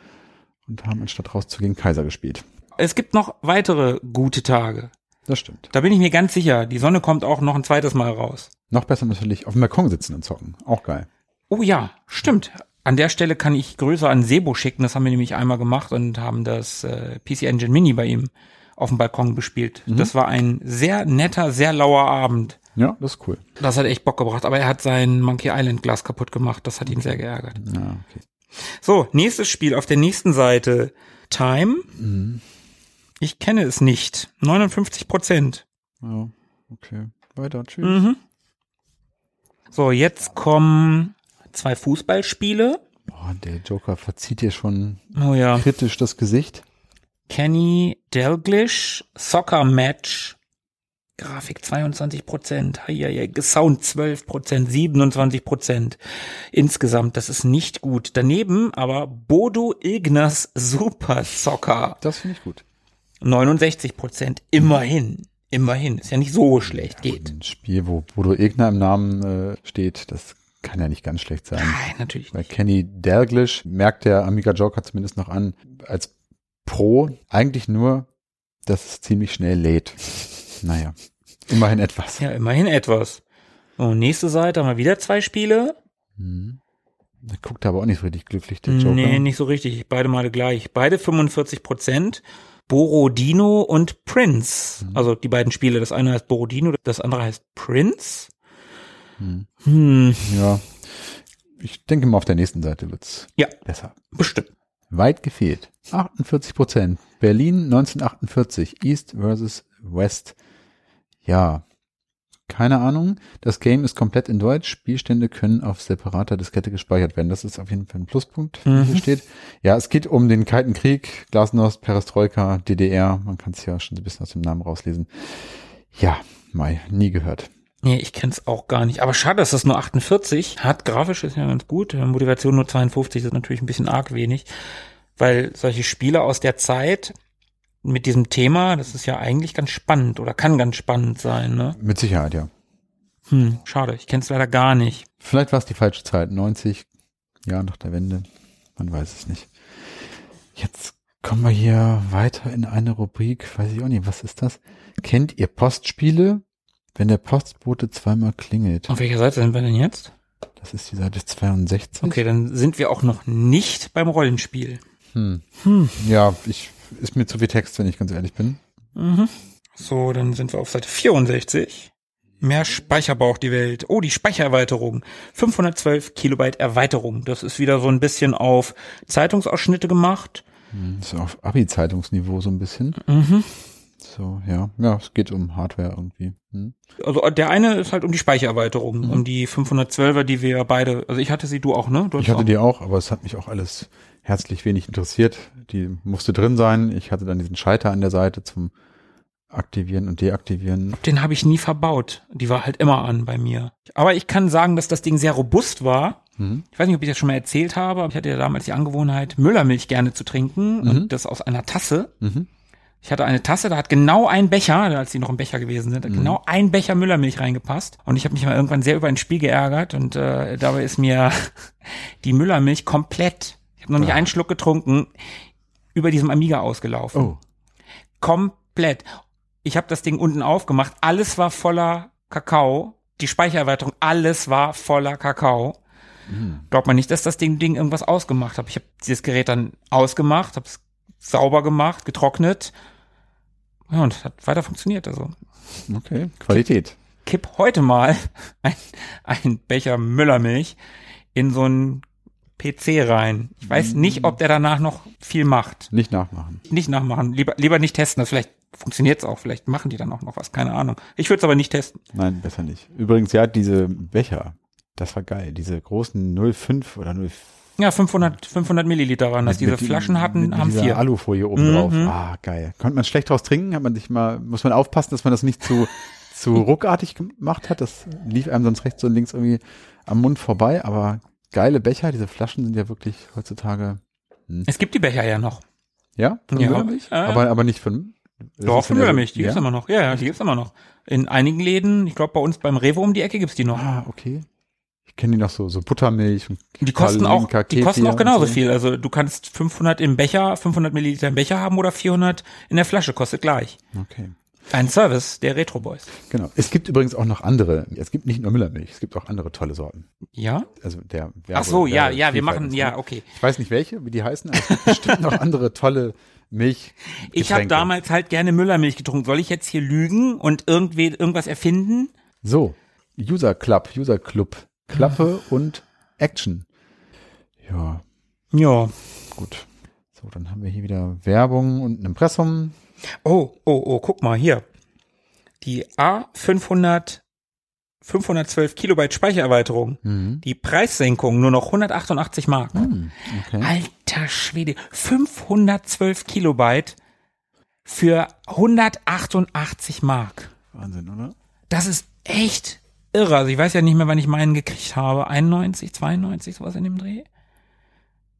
und haben anstatt rauszugehen Kaiser gespielt. Es gibt noch weitere gute Tage. Das stimmt. Da bin ich mir ganz sicher. Die Sonne kommt auch noch ein zweites Mal raus. Noch besser natürlich auf dem Balkon sitzen und zocken. Auch geil. Oh ja, stimmt. An der Stelle kann ich Grüße an Sebo schicken. Das haben wir nämlich einmal gemacht und haben das äh, PC Engine Mini bei ihm auf dem Balkon bespielt. Das war ein sehr netter, sehr lauer Abend. Ja, das ist cool. Das hat echt Bock gebracht, aber er hat sein Monkey Island Glas kaputt gemacht. Das hat ihn sehr geärgert. Ja, okay. So, nächstes Spiel auf der nächsten Seite. Time. Ich kenne es nicht. 59 Prozent. Ja, okay. Weiter, tschüss. Mhm. So, jetzt kommen zwei Fußballspiele. Boah, der Joker verzieht hier schon Oh ja. kritisch das Gesicht. Kenny Dalglish, Soccer Match. Grafik 22 Prozent, Sound 12 Prozent, 27 Prozent insgesamt. Das ist nicht gut. Daneben aber Bodo Ignaz Super Soccer, Das finde ich gut. 69 Prozent. Immerhin, immerhin. Ist ja nicht so schlecht, geht. Ein Spiel, wo Bodo Egner im Namen äh, steht, das kann ja nicht ganz schlecht sein. Nein, natürlich Bei nicht. Kenny Dalglish merkt der Amiga Joker zumindest noch an, als Pro eigentlich nur, dass es ziemlich schnell lädt. Naja, immerhin etwas. Ja, immerhin etwas. So, nächste Seite haben wir wieder zwei Spiele. Mhm. Der guckt aber auch nicht so richtig glücklich, der Joker. Nee, nicht so richtig. Beide Male gleich. Beide 45 Prozent. Borodino und Prince. Mhm. Also die beiden Spiele. Das eine heißt Borodino, das andere heißt Prince. Mhm. Hm, Ja, ich denke mal, auf der nächsten Seite wird's Ja. besser. bestimmt. Weit gefehlt. 48 Prozent. Berlin 1948. East versus West. Ja. Keine Ahnung. Das Game ist komplett in Deutsch. Spielstände können auf separater Diskette gespeichert werden. Das ist auf jeden Fall ein Pluspunkt, wie Mhm. hier steht. Ja, es geht um den Kalten Krieg, Glasnost, Perestroika, DDR. Man kann es ja schon so ein bisschen aus dem Namen rauslesen. Ja, Mai, nie gehört. Nee, ich kenn's auch gar nicht. Aber schade, dass das nur 48 hat. Grafisch ist ja ganz gut. Äh, Motivation nur 52 ist natürlich ein bisschen arg wenig. Weil solche Spiele aus der Zeit mit diesem Thema, das ist ja eigentlich ganz spannend oder kann ganz spannend sein, ne? Mit Sicherheit, ja. Hm, schade. Ich kenn's leider gar nicht. Vielleicht war es die falsche Zeit. 90 Jahre nach der Wende. Man weiß es nicht. Jetzt kommen wir hier weiter in eine Rubrik. Weiß ich auch nicht, was ist das? Kennt ihr Postspiele? Wenn der Postbote zweimal klingelt. Auf welcher Seite sind wir denn jetzt? Das ist die Seite 62. Okay, dann sind wir auch noch nicht beim Rollenspiel. Hm. Hm. Ja, ich, ist mir zu viel Text, wenn ich ganz ehrlich bin. Mhm. So, dann sind wir auf Seite 64. Mehr Speicher braucht die Welt. Oh, die Speichererweiterung. 512 Kilobyte Erweiterung. Das ist wieder so ein bisschen auf Zeitungsausschnitte gemacht. Hm, Ist auf Abi-Zeitungsniveau so ein bisschen. Mhm. So, ja. Ja, es geht um Hardware irgendwie. Hm. Also der eine ist halt um die Speichererweiterung, um die 512er, die wir beide, also ich hatte sie, du auch, ne? Du Ich hatte auch. die auch, aber es hat mich auch alles herzlich wenig interessiert. Die musste drin sein. Ich hatte dann diesen Schalter an der Seite zum Aktivieren und Deaktivieren. Den habe ich nie verbaut. Die war halt immer an bei mir. Aber ich kann sagen, dass das Ding sehr robust war. Mhm. Ich weiß nicht, ob ich das schon mal erzählt habe, aber ich hatte ja damals die Angewohnheit, Müllermilch gerne zu trinken Mhm. und das aus einer Tasse. Mhm. Ich hatte eine Tasse, da hat genau ein Becher, als die noch im Becher gewesen sind, hat Mhm. genau ein Becher Müllermilch reingepasst. Und ich habe mich mal irgendwann sehr über ein Spiel geärgert und äh, dabei ist mir die Müllermilch komplett, ich habe noch nicht Ah. einen Schluck getrunken, über diesem Amiga ausgelaufen. Oh, Komplett. Ich habe das Ding unten aufgemacht, alles war voller Kakao. Die Speichererweiterung, alles war voller Kakao. Mhm. Glaubt man nicht, dass das Ding, Ding irgendwas ausgemacht hat. Ich habe dieses Gerät dann ausgemacht, habe es sauber gemacht, getrocknet. Ja, und hat weiter funktioniert. Also okay. Qualität. kipp heute mal ein, ein Becher Müllermilch in so einen PC rein. Ich weiß nicht, ob der danach noch viel macht. Nicht nachmachen. Nicht nachmachen. Lieber, lieber nicht testen. Das vielleicht funktioniert es auch. Vielleicht machen die dann auch noch was. Keine Ahnung. Ich würde es aber nicht testen. Nein, besser nicht. Übrigens, ja, diese Becher, das war geil. Diese großen 05 oder 04. Ja, 500, 500 Milliliter waren das. Mit- Diese mit Flaschen hatten, mit, haben vier. Alufolie oben Mhm. drauf. Ah, geil. Konnte man schlecht draus trinken? Hat man sich mal, muss man aufpassen, dass man das nicht zu, zu ruckartig gemacht hat. Das lief einem sonst rechts und links irgendwie am Mund vorbei. Aber geile Becher, diese Flaschen sind ja wirklich heutzutage, Es gibt die Becher ja noch. ja, von Ja, Müllermilch? äh, aber, aber nicht von, Doch, so- Müllermilch. Die gibt's ja? immer noch. Ja, ja, die gibt's immer noch. In einigen Läden, ich glaube bei uns beim Rewe um die Ecke gibt's die noch. Ah, okay. Ich kenne die noch so, so Buttermilch und Die kosten auch, die kosten auch genauso so. viel. Also du kannst 500 im Becher, 500 Milliliter im Becher haben oder 400 in der Flasche, kostet gleich. Okay. Ein Service der Retro Boys. Genau. Es gibt übrigens auch noch andere. Es gibt nicht nur Müllermilch, es gibt auch andere tolle Sorten. Ja? Also der Werbe, Ach so, ja, ja, wir machen, ja, okay. Ich weiß nicht welche, wie die heißen, aber es gibt bestimmt noch andere tolle Milch. Ich habe damals halt gerne Müllermilch getrunken. Soll ich jetzt hier lügen und irgendwie irgendwas erfinden? So, User Club, User Club, Klappe und Action. Ja, Ja. gut. So, dann haben wir hier wieder Werbung und ein Impressum. Oh, oh, oh, guck mal hier. Die A500 512 Kilobyte Speichererweiterung. Mhm. Die Preissenkung nur noch 188 Mark. Hm, okay. Alter Schwede, 512 Kilobyte für 188 Mark. Wahnsinn, oder? Das ist echt irre. Also ich weiß ja nicht mehr, wann ich meinen gekriegt habe. 91, 92, sowas in dem Dreh.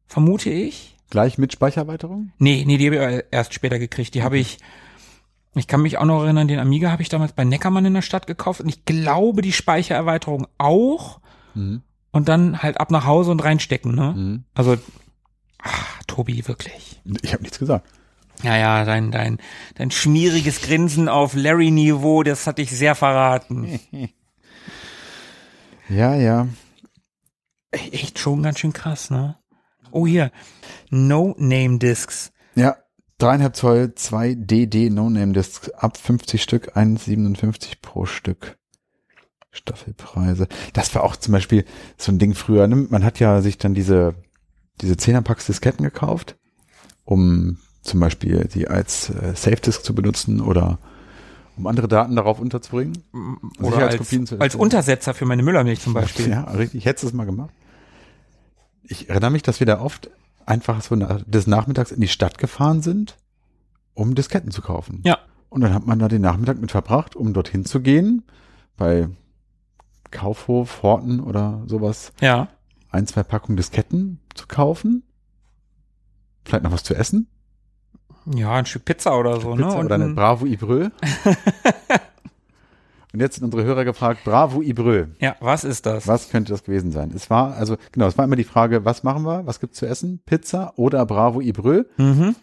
Vermute ich. Gleich mit Speichererweiterung? Nee, nee, die habe ich erst später gekriegt. Die habe ich, ich kann mich auch noch erinnern, den Amiga habe ich damals bei Neckermann in der Stadt gekauft und ich glaube die Speichererweiterung auch Mhm. und dann halt ab nach Hause und reinstecken, ne? Mhm. Also, ach, Tobi, wirklich. Ich habe nichts gesagt. Ja, ja, dein, dein, dein schmieriges Grinsen auf Larry-Niveau, das hat dich sehr verraten. Ja, ja. Echt schon ganz schön krass, ne? Oh, hier. No-Name-Discs. Ja, dreieinhalb Zoll, zwei DD No-Name-Discs, ab 50 Stück, 1,57 pro Stück. Staffelpreise. Das war auch zum Beispiel so ein Ding früher. Ne? Man hat ja sich dann diese, diese 10er-Packs Disketten gekauft, um zum Beispiel die als äh, Safe-Disk zu benutzen oder um andere Daten darauf unterzubringen. Oder als, zu als. Untersetzer für meine Müllermilch zum Beispiel. Ja, richtig. Hättest du es mal gemacht? Ich erinnere mich, dass wir da oft einfach so des Nachmittags in die Stadt gefahren sind, um Disketten zu kaufen. Ja. Und dann hat man da den Nachmittag mit verbracht, um dorthin zu gehen, bei Kaufhof, Horten oder sowas, Ja. ein, zwei Packungen Disketten zu kaufen. Vielleicht noch was zu essen. Ja, ein Stück Pizza oder so, Pizza ne? Und oder eine ein- Bravo Ibrö. Und jetzt sind unsere Hörer gefragt, Bravo Ibrö. ja, was ist das? Was könnte das gewesen sein? Es war, also, genau, es war immer die Frage, was machen wir? Was gibt's zu essen? Pizza oder Bravo Ibrö? Mhm.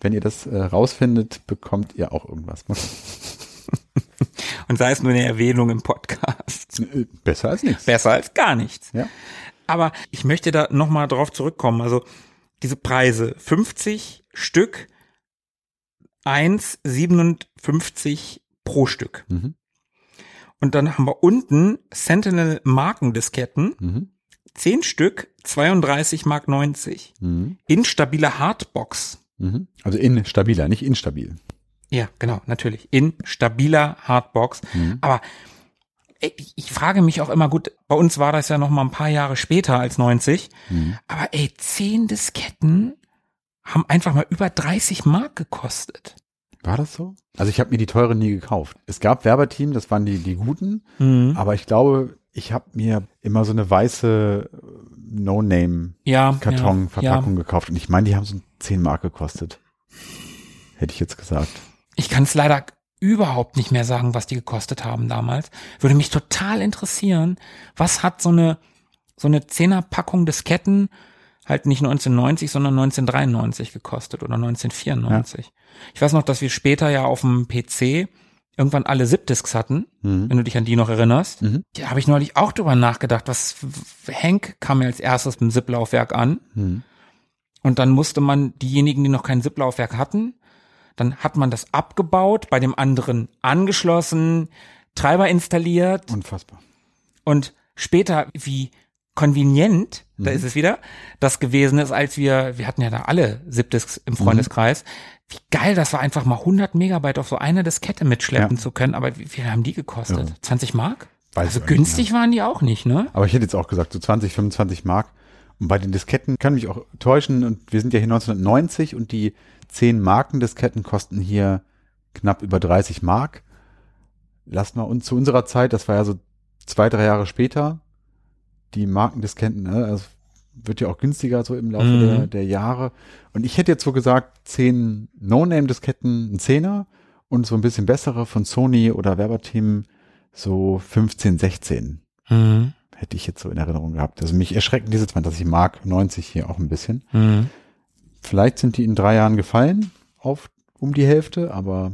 Wenn ihr das äh, rausfindet, bekommt ihr auch irgendwas. Und sei es nur eine Erwähnung im Podcast. Äh, Besser als nichts. Besser als gar nichts. Ja. Aber ich möchte da nochmal drauf zurückkommen. Also diese Preise, 50 Stück, 1,57 pro Stück. Mhm. Und dann haben wir unten Sentinel Markendisketten, Mhm. 10 Stück, 32 Mark 90. Mhm. Instabile Hardbox. Mhm. Also instabiler, nicht instabil. Ja, genau, natürlich. In stabiler Hardbox. Mhm. Aber ich, ich frage mich auch immer, gut, bei uns war das ja noch mal ein paar Jahre später als 90. Mhm. Aber ey, 10 Disketten haben einfach mal über 30 Mark gekostet. War das so? Also ich habe mir die teuren nie gekauft. Es gab Werberteam, das waren die, die guten, Mhm. aber ich glaube, ich habe mir immer so eine weiße äh, No-Name-Karton-Verpackung Ja, ja. gekauft. Und ich meine, die haben so 10 Mark gekostet. Hätte ich jetzt gesagt. Ich kann es leider überhaupt nicht mehr sagen, was die gekostet haben damals. Würde mich total interessieren, was hat so eine so eine Zehnerpackung Disketten halt nicht 1990, sondern 1993 gekostet oder 1994. Ich weiß noch, dass wir später ja auf dem PC irgendwann alle Zip-Disks hatten, Mhm. wenn du dich an die noch erinnerst. Mhm. Da habe ich neulich auch drüber nachgedacht, was Hank kam mir als erstes mit dem Zip-Laufwerk an. Mhm. Und dann musste man diejenigen, die noch kein Zip-Laufwerk hatten, dann hat man das abgebaut, bei dem anderen angeschlossen, Treiber installiert Unfassbar. und später, wie convenient, da Mhm. ist es wieder, das gewesen ist, als wir, wir hatten ja da alle Zip-Disks im Freundeskreis, wie geil das war, einfach mal 100 Megabyte auf so einer Diskette mitschleppen Ja. zu können, aber wie viel haben die gekostet? Ja. 20 Mark? Weiß also günstig waren die auch nicht, ne? Aber ich hätte jetzt auch gesagt, so 20, 25 Mark. Und bei den Disketten kann mich auch täuschen. Und wir sind ja hier 1990 und die 10 Marken-Disketten kosten hier knapp über 30 Mark. Lass mal uns zu unserer Zeit, das war ja so zwei, drei Jahre später, die Markendisketten, ne, also wird ja auch günstiger so im Laufe Mhm. der, der Jahre. Und ich hätte jetzt so gesagt, 10 No-Name-Disketten, ein Zehner und so ein bisschen bessere von Sony oder Werberteam so 15, 16 Mhm. hätte ich jetzt so in Erinnerung gehabt. Also mich erschrecken diese 20 Mark 90 hier auch ein bisschen. Mhm. Vielleicht sind die in drei Jahren gefallen auf um die Hälfte, aber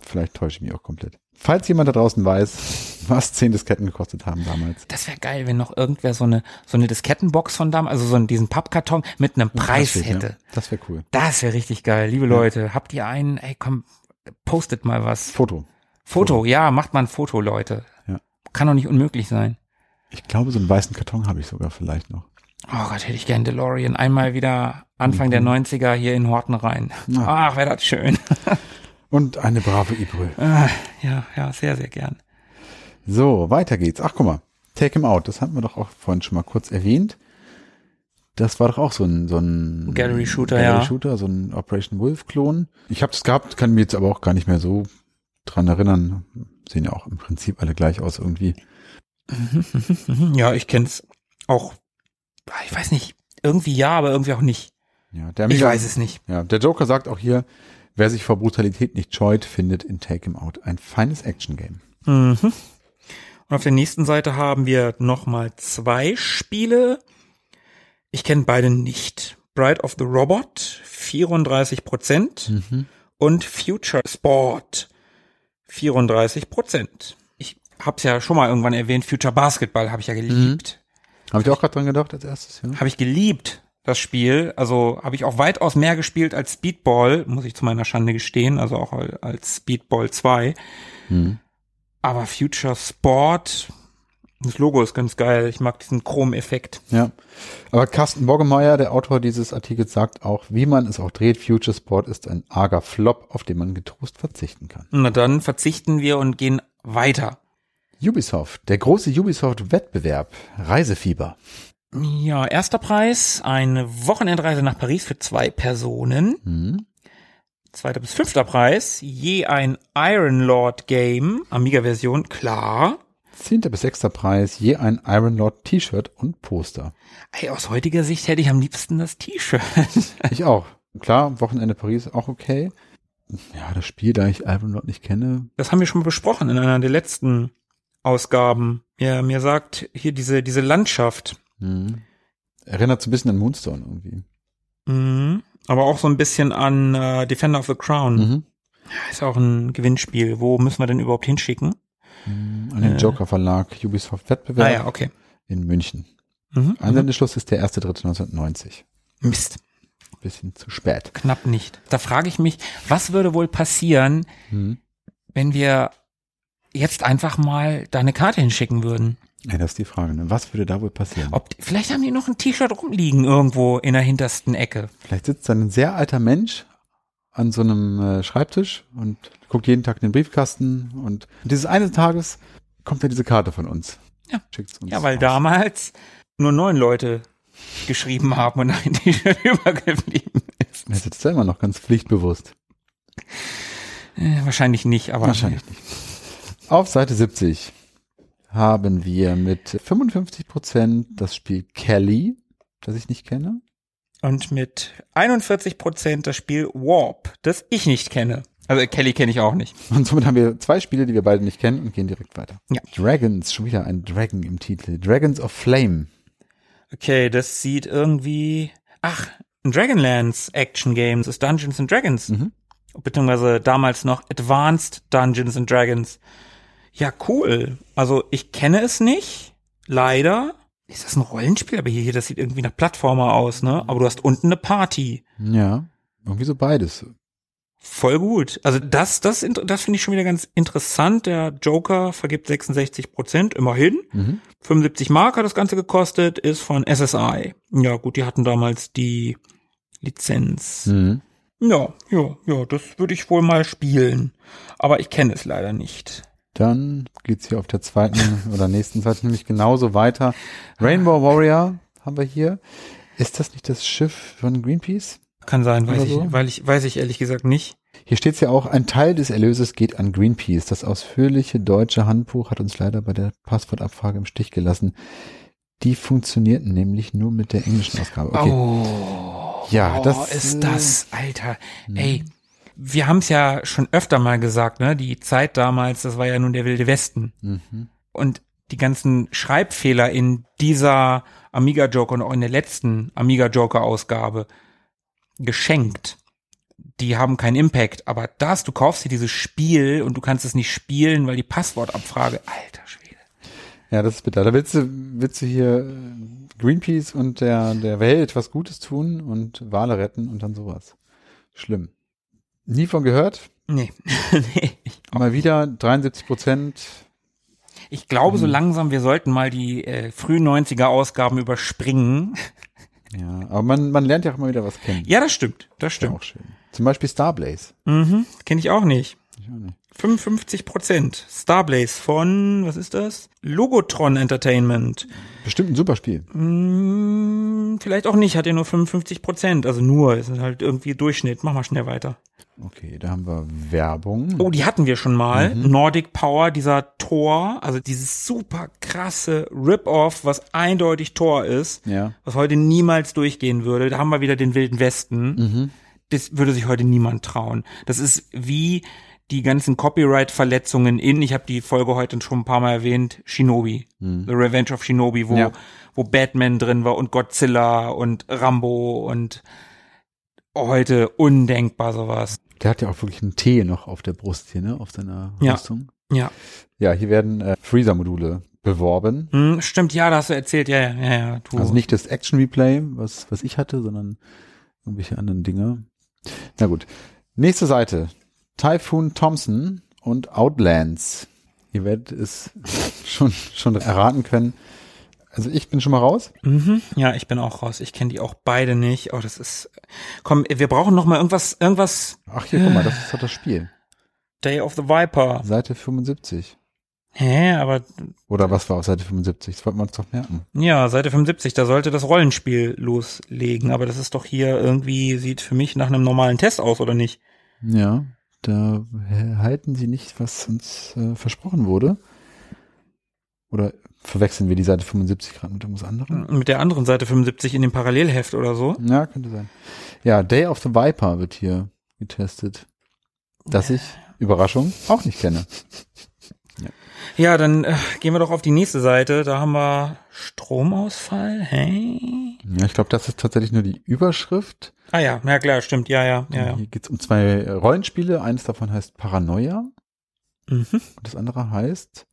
vielleicht täusche ich mich auch komplett. Falls jemand da draußen weiß, was zehn Disketten gekostet haben damals. Das wäre geil, wenn noch irgendwer so eine so eine Diskettenbox von damals, also so einen, diesen Pappkarton mit einem Preis wär- hätte. Ja, das wäre cool. Das wäre richtig geil. Liebe Leute, habt ihr einen, ey komm, postet mal was. Foto. Foto, ja, macht mal ein Foto, Leute. Ja. Kann doch nicht unmöglich sein. Ich glaube, so einen weißen Karton habe ich sogar vielleicht noch. Oh Gott, hätte ich gern DeLorean. Einmal wieder Anfang der 90er hier in Horten rein. Ja. Ach, wäre das schön. Und eine brave Ibrö. Ah, ja, ja, sehr, sehr gern. So, weiter geht's. Ach, guck mal. Take him out. Das hatten wir doch auch vorhin schon mal kurz erwähnt. Das war doch auch so ein, so ein Gallery Shooter, Gallery ja. Shooter, so ein Operation Wolf Klon. Ich habe es gehabt, kann mir jetzt aber auch gar nicht mehr so dran erinnern. Sehen ja auch im Prinzip alle gleich aus irgendwie. Ja, ich kenn's auch. Ah, Ich weiß nicht, irgendwie ja, aber irgendwie auch nicht. Ja, der Ich Amiga- weiß es nicht. Ja, der Joker sagt auch hier, wer sich vor Brutalität nicht scheut, findet in Take him out ein feines Action Game. Mhm. Und auf der nächsten Seite haben wir nochmal zwei Spiele. Ich kenne beide nicht. Bride of the Robot, 34 Prozent. Mhm. Und Future Sport, 34 Prozent. Ich hab's ja schon mal irgendwann erwähnt, Future Basketball habe ich ja geliebt. Habe ich auch gerade dran gedacht als erstes, ja. Habe ich geliebt, das Spiel. Also habe ich auch weitaus mehr gespielt als Speedball, muss ich zu meiner Schande gestehen, also auch als Speedball 2. Mhm. Aber Future Sport, das Logo ist ganz geil. Ich mag diesen Chrom-Effekt. Ja. Aber Carsten Boggemeier, der Autor dieses Artikels, sagt auch, wie man es auch dreht, Future Sport ist ein arger Flop, auf den man getrost verzichten kann. Na dann verzichten wir und gehen weiter. Ubisoft, der große Ubisoft-Wettbewerb, Reisefieber. Ja, erster Preis, eine Wochenendreise nach Paris für zwei Personen. Mhm. Zweiter bis fünfter Preis, je ein Iron Lord Game, Amiga-Version, klar. Zehnter bis sechster Preis, je ein Iron Lord T-Shirt und Poster. Ey, aus heutiger Sicht hätte ich am liebsten das T-Shirt. Ich auch. Klar, Wochenende Paris auch okay. Ja, das Spiel, da ich Iron Lord nicht kenne. Das haben wir schon mal besprochen in einer der letzten Ausgaben. Ja, mir sagt hier diese, diese Landschaft, Mhm. Erinnert so ein bisschen an Moonstone irgendwie. mhm. aber auch so ein bisschen an äh, Defender of the Crown. Mhm. Ist auch ein Gewinnspiel. Wo müssen wir denn überhaupt hinschicken? An den Äh. Joker Verlag, Ubisoft Wettbewerb Ah ja, okay. in München. Mhm. mhm. Einsendeschluss ist der 1.3.1990. Mist, Bisschen zu spät. knapp nicht. Da frage ich mich, was würde wohl passieren, Mhm. wenn wir jetzt einfach mal da eine Karte hinschicken würden? Ja, das ist die Frage. Ne? Was würde da wohl passieren? Ob, vielleicht haben die noch ein T-Shirt rumliegen irgendwo in der hintersten Ecke. Vielleicht sitzt da ein sehr alter Mensch an so einem äh, Schreibtisch und guckt jeden Tag in den Briefkasten und dieses eines Tages kommt dann diese Karte von uns. Ja. Schickt's uns. Ja, weil aus. damals nur neun Leute geschrieben haben und ein T-Shirt übergeblieben ist. Er sitzt da immer noch ganz pflichtbewusst. Äh, wahrscheinlich nicht, aber Wahrscheinlich nicht. Auf Seite 70 haben wir mit 55 Prozent das Spiel Kelly, das ich nicht kenne. Und mit 41 Prozent das Spiel Warp, das ich nicht kenne. Also Kelly kenne ich auch nicht. Und somit haben wir zwei Spiele, die wir beide nicht kennen und gehen direkt weiter. Ja. Dragons, schon wieder ein Dragon im Titel. Dragons of Flame. Okay, das sieht irgendwie. Ach, ein Dragonlance Action Game. Das ist Dungeons and Dragons. Mhm. Beziehungsweise damals noch Advanced Dungeons and Dragons. Ja, cool. Also ich kenne es nicht. Leider. Ist das ein Rollenspiel? Aber hier, hier, das sieht irgendwie nach Plattformer aus, ne? Aber du hast unten eine Party. Ja, irgendwie so beides. Voll gut. Also das, das, das finde ich schon wieder ganz interessant. Der Joker vergibt 66 Prozent, immerhin. Mhm. 75 Mark hat das Ganze gekostet, ist von SSI. Ja, gut, die hatten damals die Lizenz. Mhm. Ja, ja, ja, das würde ich wohl mal spielen. Aber ich kenne es leider nicht. Dann geht's hier auf der zweiten oder nächsten Seite nämlich genauso weiter. Rainbow Warrior haben wir hier. Ist das nicht das Schiff von Greenpeace? Kann sein, weiß Oder ich, so? weil ich, weiß ich ehrlich gesagt nicht. Hier steht's ja auch, ein Teil des Erlöses geht an Greenpeace. Das ausführliche deutsche Handbuch hat uns leider bei der Passwortabfrage im Stich gelassen. Die funktionierten nämlich nur mit der englischen Ausgabe. Okay. Oh, Ja, oh, das, ist äh, das, Alter. Ey, wir haben es ja schon öfter mal gesagt, ne? Die Zeit damals, das war ja nun der wilde Westen. Mhm. Und die ganzen Schreibfehler in dieser Amiga Joker und auch in der letzten Amiga Joker Ausgabe geschenkt. die haben keinen Impact. Aber das, du kaufst dir dieses Spiel und du kannst es nicht spielen, weil die Passwortabfrage, alter Schwede. Ja, das ist bitter. Da willst du, willst du hier äh, Greenpeace und der, der Welt was Gutes tun und Wale retten und dann sowas. Schlimm. Nie von gehört. Nee. nee. Mal wieder 73 Prozent. Ich glaube so langsam, wir sollten mal die äh, frühen 90er Ausgaben überspringen. Ja, aber man, man lernt ja auch immer wieder was kennen. Ja, das stimmt. Das Ist ja stimmt. auch schön. Zum Beispiel Starblaze. Mhm. Kenne ich auch nicht. Ich auch nicht. 55 Prozent. Starblaze von, was ist das? Logotron Entertainment. Bestimmt ein super Spiel. Hm, vielleicht auch nicht, hat ja nur 55 Prozent. Also nur, ist halt irgendwie Durchschnitt. Mach mal schnell weiter. Okay, da haben wir Werbung. Oh, die hatten wir schon mal. Mhm. Nordic Power, dieser Tor, also dieses super krasse Rip-Off, was eindeutig Tor ist, Ja. was heute niemals durchgehen würde. Da haben wir wieder den Wilden Westen. Mhm. Das würde sich heute niemand trauen. Das ist wie die ganzen Copyright-Verletzungen in, ich habe die Folge heute schon ein paar Mal erwähnt, Shinobi. The Revenge of Shinobi, wo, Mhm. Ja. wo Batman drin war und Godzilla und Rambo und heute undenkbar sowas. Der hat ja auch wirklich einen T noch auf der Brust hier, ne? Auf seiner Ja. Rüstung. Ja. Ja, hier werden äh, Freezer-Module beworben. Hm, stimmt, ja, da hast du erzählt, ja, ja, ja, ja. Du. Also nicht das Action Replay, was, was ich hatte, sondern irgendwelche anderen Dinge. Na gut. Nächste Seite. Typhoon Thompson und Outlands. Ihr werdet es schon, schon erraten können. Also ich bin schon mal raus. Mhm. Ja, ich bin auch raus. Ich kenne die auch beide nicht. Oh, das ist. Komm, wir brauchen noch mal irgendwas, irgendwas. Ach hier, guck mal, das ist doch das Spiel. Day of the Viper. Seite 75. Hä, aber Oder was war auf Seite 75? Das wollten wir uns doch merken. ja, Seite 75, da sollte das Rollenspiel loslegen. Aber das ist doch hier irgendwie, sieht für mich nach einem normalen Test aus, oder nicht? Ja, da halten sie nicht, was uns äh, versprochen wurde. Oder verwechseln wir die Seite 75 gerade mit irgendwas anderem? Mit der anderen Seite 75 in dem Parallelheft oder so. Ja, könnte sein. Ja, Day of the Viper wird hier getestet. Das ich, Überraschung, auch nicht kenne. Ja, dann äh, gehen wir doch auf die nächste Seite. Da haben wir Stromausfall. Hä? Ja, ich glaube, das ist tatsächlich nur die Überschrift. Ah ja, ja klar, stimmt. Ja, ja, ja, ja. Hier geht's um zwei Rollenspiele. Eines davon heißt Paranoia Mhm. und das andere heißt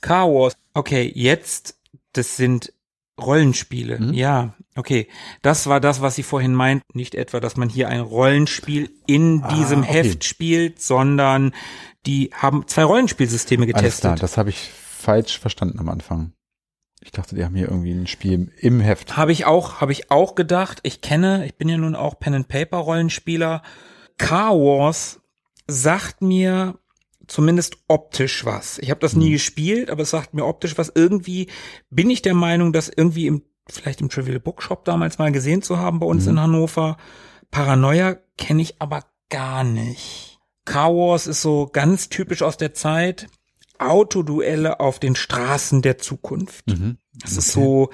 Car Wars. Okay, jetzt, das sind Rollenspiele. Mhm. Ja, okay. Das war das, was Sie vorhin meinten. Nicht etwa, dass man hier ein Rollenspiel in Ah, diesem okay. Heft spielt, sondern die haben zwei Rollenspielsysteme Alles klar, getestet. das habe ich falsch verstanden am Anfang. Ich dachte, die haben hier irgendwie ein Spiel im Heft. Habe ich auch, habe ich auch gedacht. Ich kenne, ich bin ja nun auch Pen and Paper Rollenspieler. Car Wars sagt mir zumindest optisch was. Ich habe das nie gespielt, aber es sagt mir optisch was. Irgendwie bin ich der Meinung, dass irgendwie im vielleicht im Trivial Bookshop damals mal gesehen zu haben bei uns Mhm. in Hannover. Paranoia kenne ich aber gar nicht. Car Wars ist so ganz typisch aus der Zeit. Autoduelle auf den Straßen der Zukunft. Mhm. Das ist so,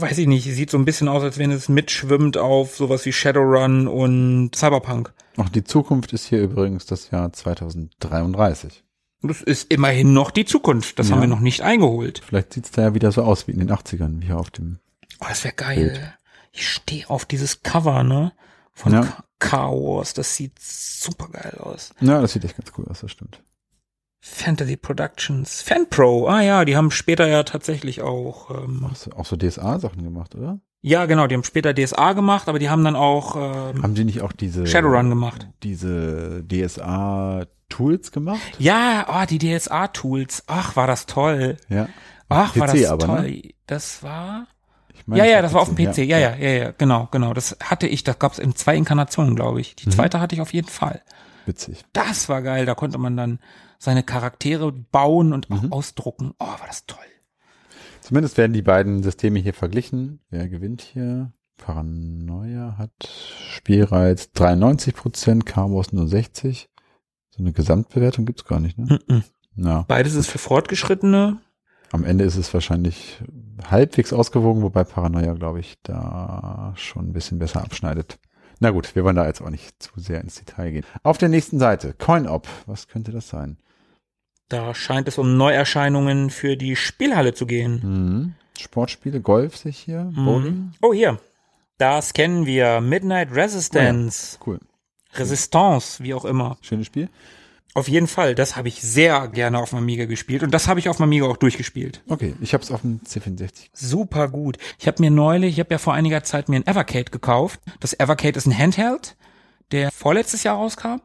weiß ich nicht, sieht so ein bisschen aus, als wenn es mitschwimmt auf sowas wie Shadowrun und Cyberpunk. Ach, die Zukunft ist hier übrigens das Jahr 2033. Das ist immerhin noch die Zukunft. Das Ja. haben wir noch nicht eingeholt. Vielleicht sieht's da ja wieder so aus wie in den 80ern, wie hier auf dem. Oh, das wäre geil. Bild. Ich stehe auf dieses Cover, ne? Von Ja. Ca- Car Wars. Das sieht super geil aus. Ja, das sieht echt ganz cool aus, das stimmt. Fantasy Productions. FanPro. Ah ja, die haben später ja tatsächlich auch. Ähm, so, auch so DSA-Sachen gemacht, oder? ja, genau, die haben später DSA gemacht, aber die haben dann auch ähm, Haben die nicht auch diese Shadowrun gemacht. Diese DSA-Tools gemacht? Ja, oh, die DSA-Tools. Ach, war das toll. Ja. Ach, war PC das aber, toll. ne? Das war. Ich meine, ja, ja, das war auf dem PC. Ja, ja, ja, ja, genau, genau. Das hatte ich, das gab's in zwei Inkarnationen, glaube ich. Mhm. Die zweite hatte ich auf jeden Fall. Witzig. Das war geil. Da konnte man dann seine Charaktere bauen und Mhm. auch ausdrucken. Oh, war das toll. Zumindest werden die beiden Systeme hier verglichen. Wer gewinnt hier? Paranoia hat Spielreiz 93 Prozent, Car Wars nur 60. So eine Gesamtbewertung gibt's gar nicht, ne? Mhm. Ja. Beides ist für Fortgeschrittene. Am Ende ist es wahrscheinlich halbwegs ausgewogen, wobei Paranoia, glaube ich, da schon ein bisschen besser abschneidet. Na gut, wir wollen da jetzt auch nicht zu sehr ins Detail gehen. Auf der nächsten Seite, CoinOp. Was könnte das sein? Da scheint es um Neuerscheinungen für die Spielhalle zu gehen. Mhm. Sportspiele, Golf sich hier, Bowling. Mhm. Oh, hier. Das kennen wir. Midnight Resistance. Cool. Resistance, wie auch immer. Schönes Spiel. Auf jeden Fall, das habe ich sehr gerne auf dem Amiga gespielt und das habe ich auf dem Amiga auch durchgespielt. Okay, ich habe es auf dem C64. Super gut. Ich habe mir neulich, ich habe ja vor einiger Zeit mir ein Evercade gekauft. Das Evercade ist ein Handheld, der vorletztes Jahr rauskam.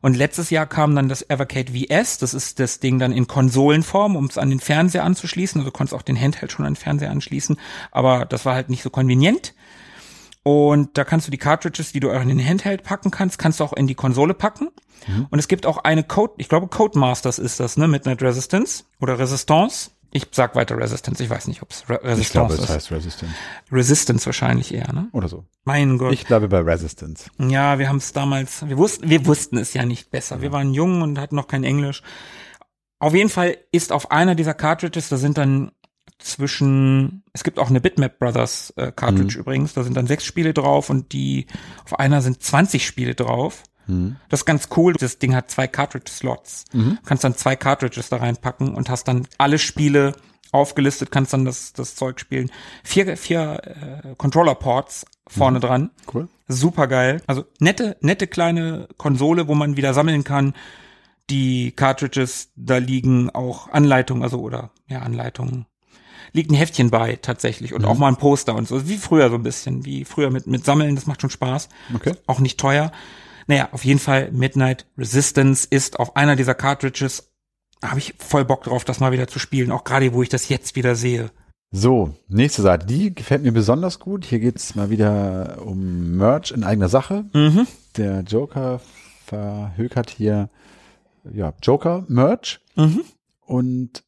Und letztes Jahr kam dann das Evercade VS, das ist das Ding dann in Konsolenform, um es an den Fernseher anzuschließen. Also du konntest auch den Handheld schon an den Fernseher anschließen, aber das war halt nicht so konvenient. Und da kannst du die Cartridges, die du auch in den Handheld packen kannst, kannst du auch in die Konsole packen. Mhm. Und es gibt auch eine Code, ich glaube Codemasters ist das, ne, Midnight Resistance oder Resistance. Ich sag weiter Resistance, ich weiß nicht, ob es Re Resistance Ich glaube, es ist. heißt Resistance. Resistance wahrscheinlich eher, ne? Oder so. Mein Gott. Ich bleibe bei Resistance. Ja, wir haben es damals, wir wussten, wir wussten es ja nicht besser. Wir waren jung und hatten noch kein Englisch. Auf jeden Fall ist auf einer dieser Cartridges, da sind dann zwischen, es gibt auch eine Bitmap Brothers äh, Cartridge übrigens, da sind dann sechs Spiele drauf und die, auf einer sind 20 Spiele drauf. Das ist ganz cool. Das Ding hat zwei Cartridge-Slots. Du kannst dann zwei Cartridges da reinpacken und hast dann alle Spiele aufgelistet, kannst dann das, das Zeug spielen. Vier, vier äh, Controller-Ports vorne dran. Cool. Super geil. Also nette, nette kleine Konsole, wo man wieder sammeln kann. Die Cartridges, da liegen auch Anleitungen, also oder ja, Anleitungen. Liegt ein Heftchen bei tatsächlich und auch mal ein Poster und so. Wie früher so ein bisschen, wie früher mit, mit Sammeln, das macht schon Spaß. Okay. Auch nicht teuer. Naja, auf jeden Fall Midnight Resistance ist auf einer dieser Cartridges. Habe ich voll Bock drauf, das mal wieder zu spielen, auch gerade wo ich das jetzt wieder sehe. So, nächste Seite. Die gefällt mir besonders gut. Hier geht's mal wieder um Merch in eigener Sache. Mhm. Der Joker verhökert hier ja, Joker-Merch. Mhm. Und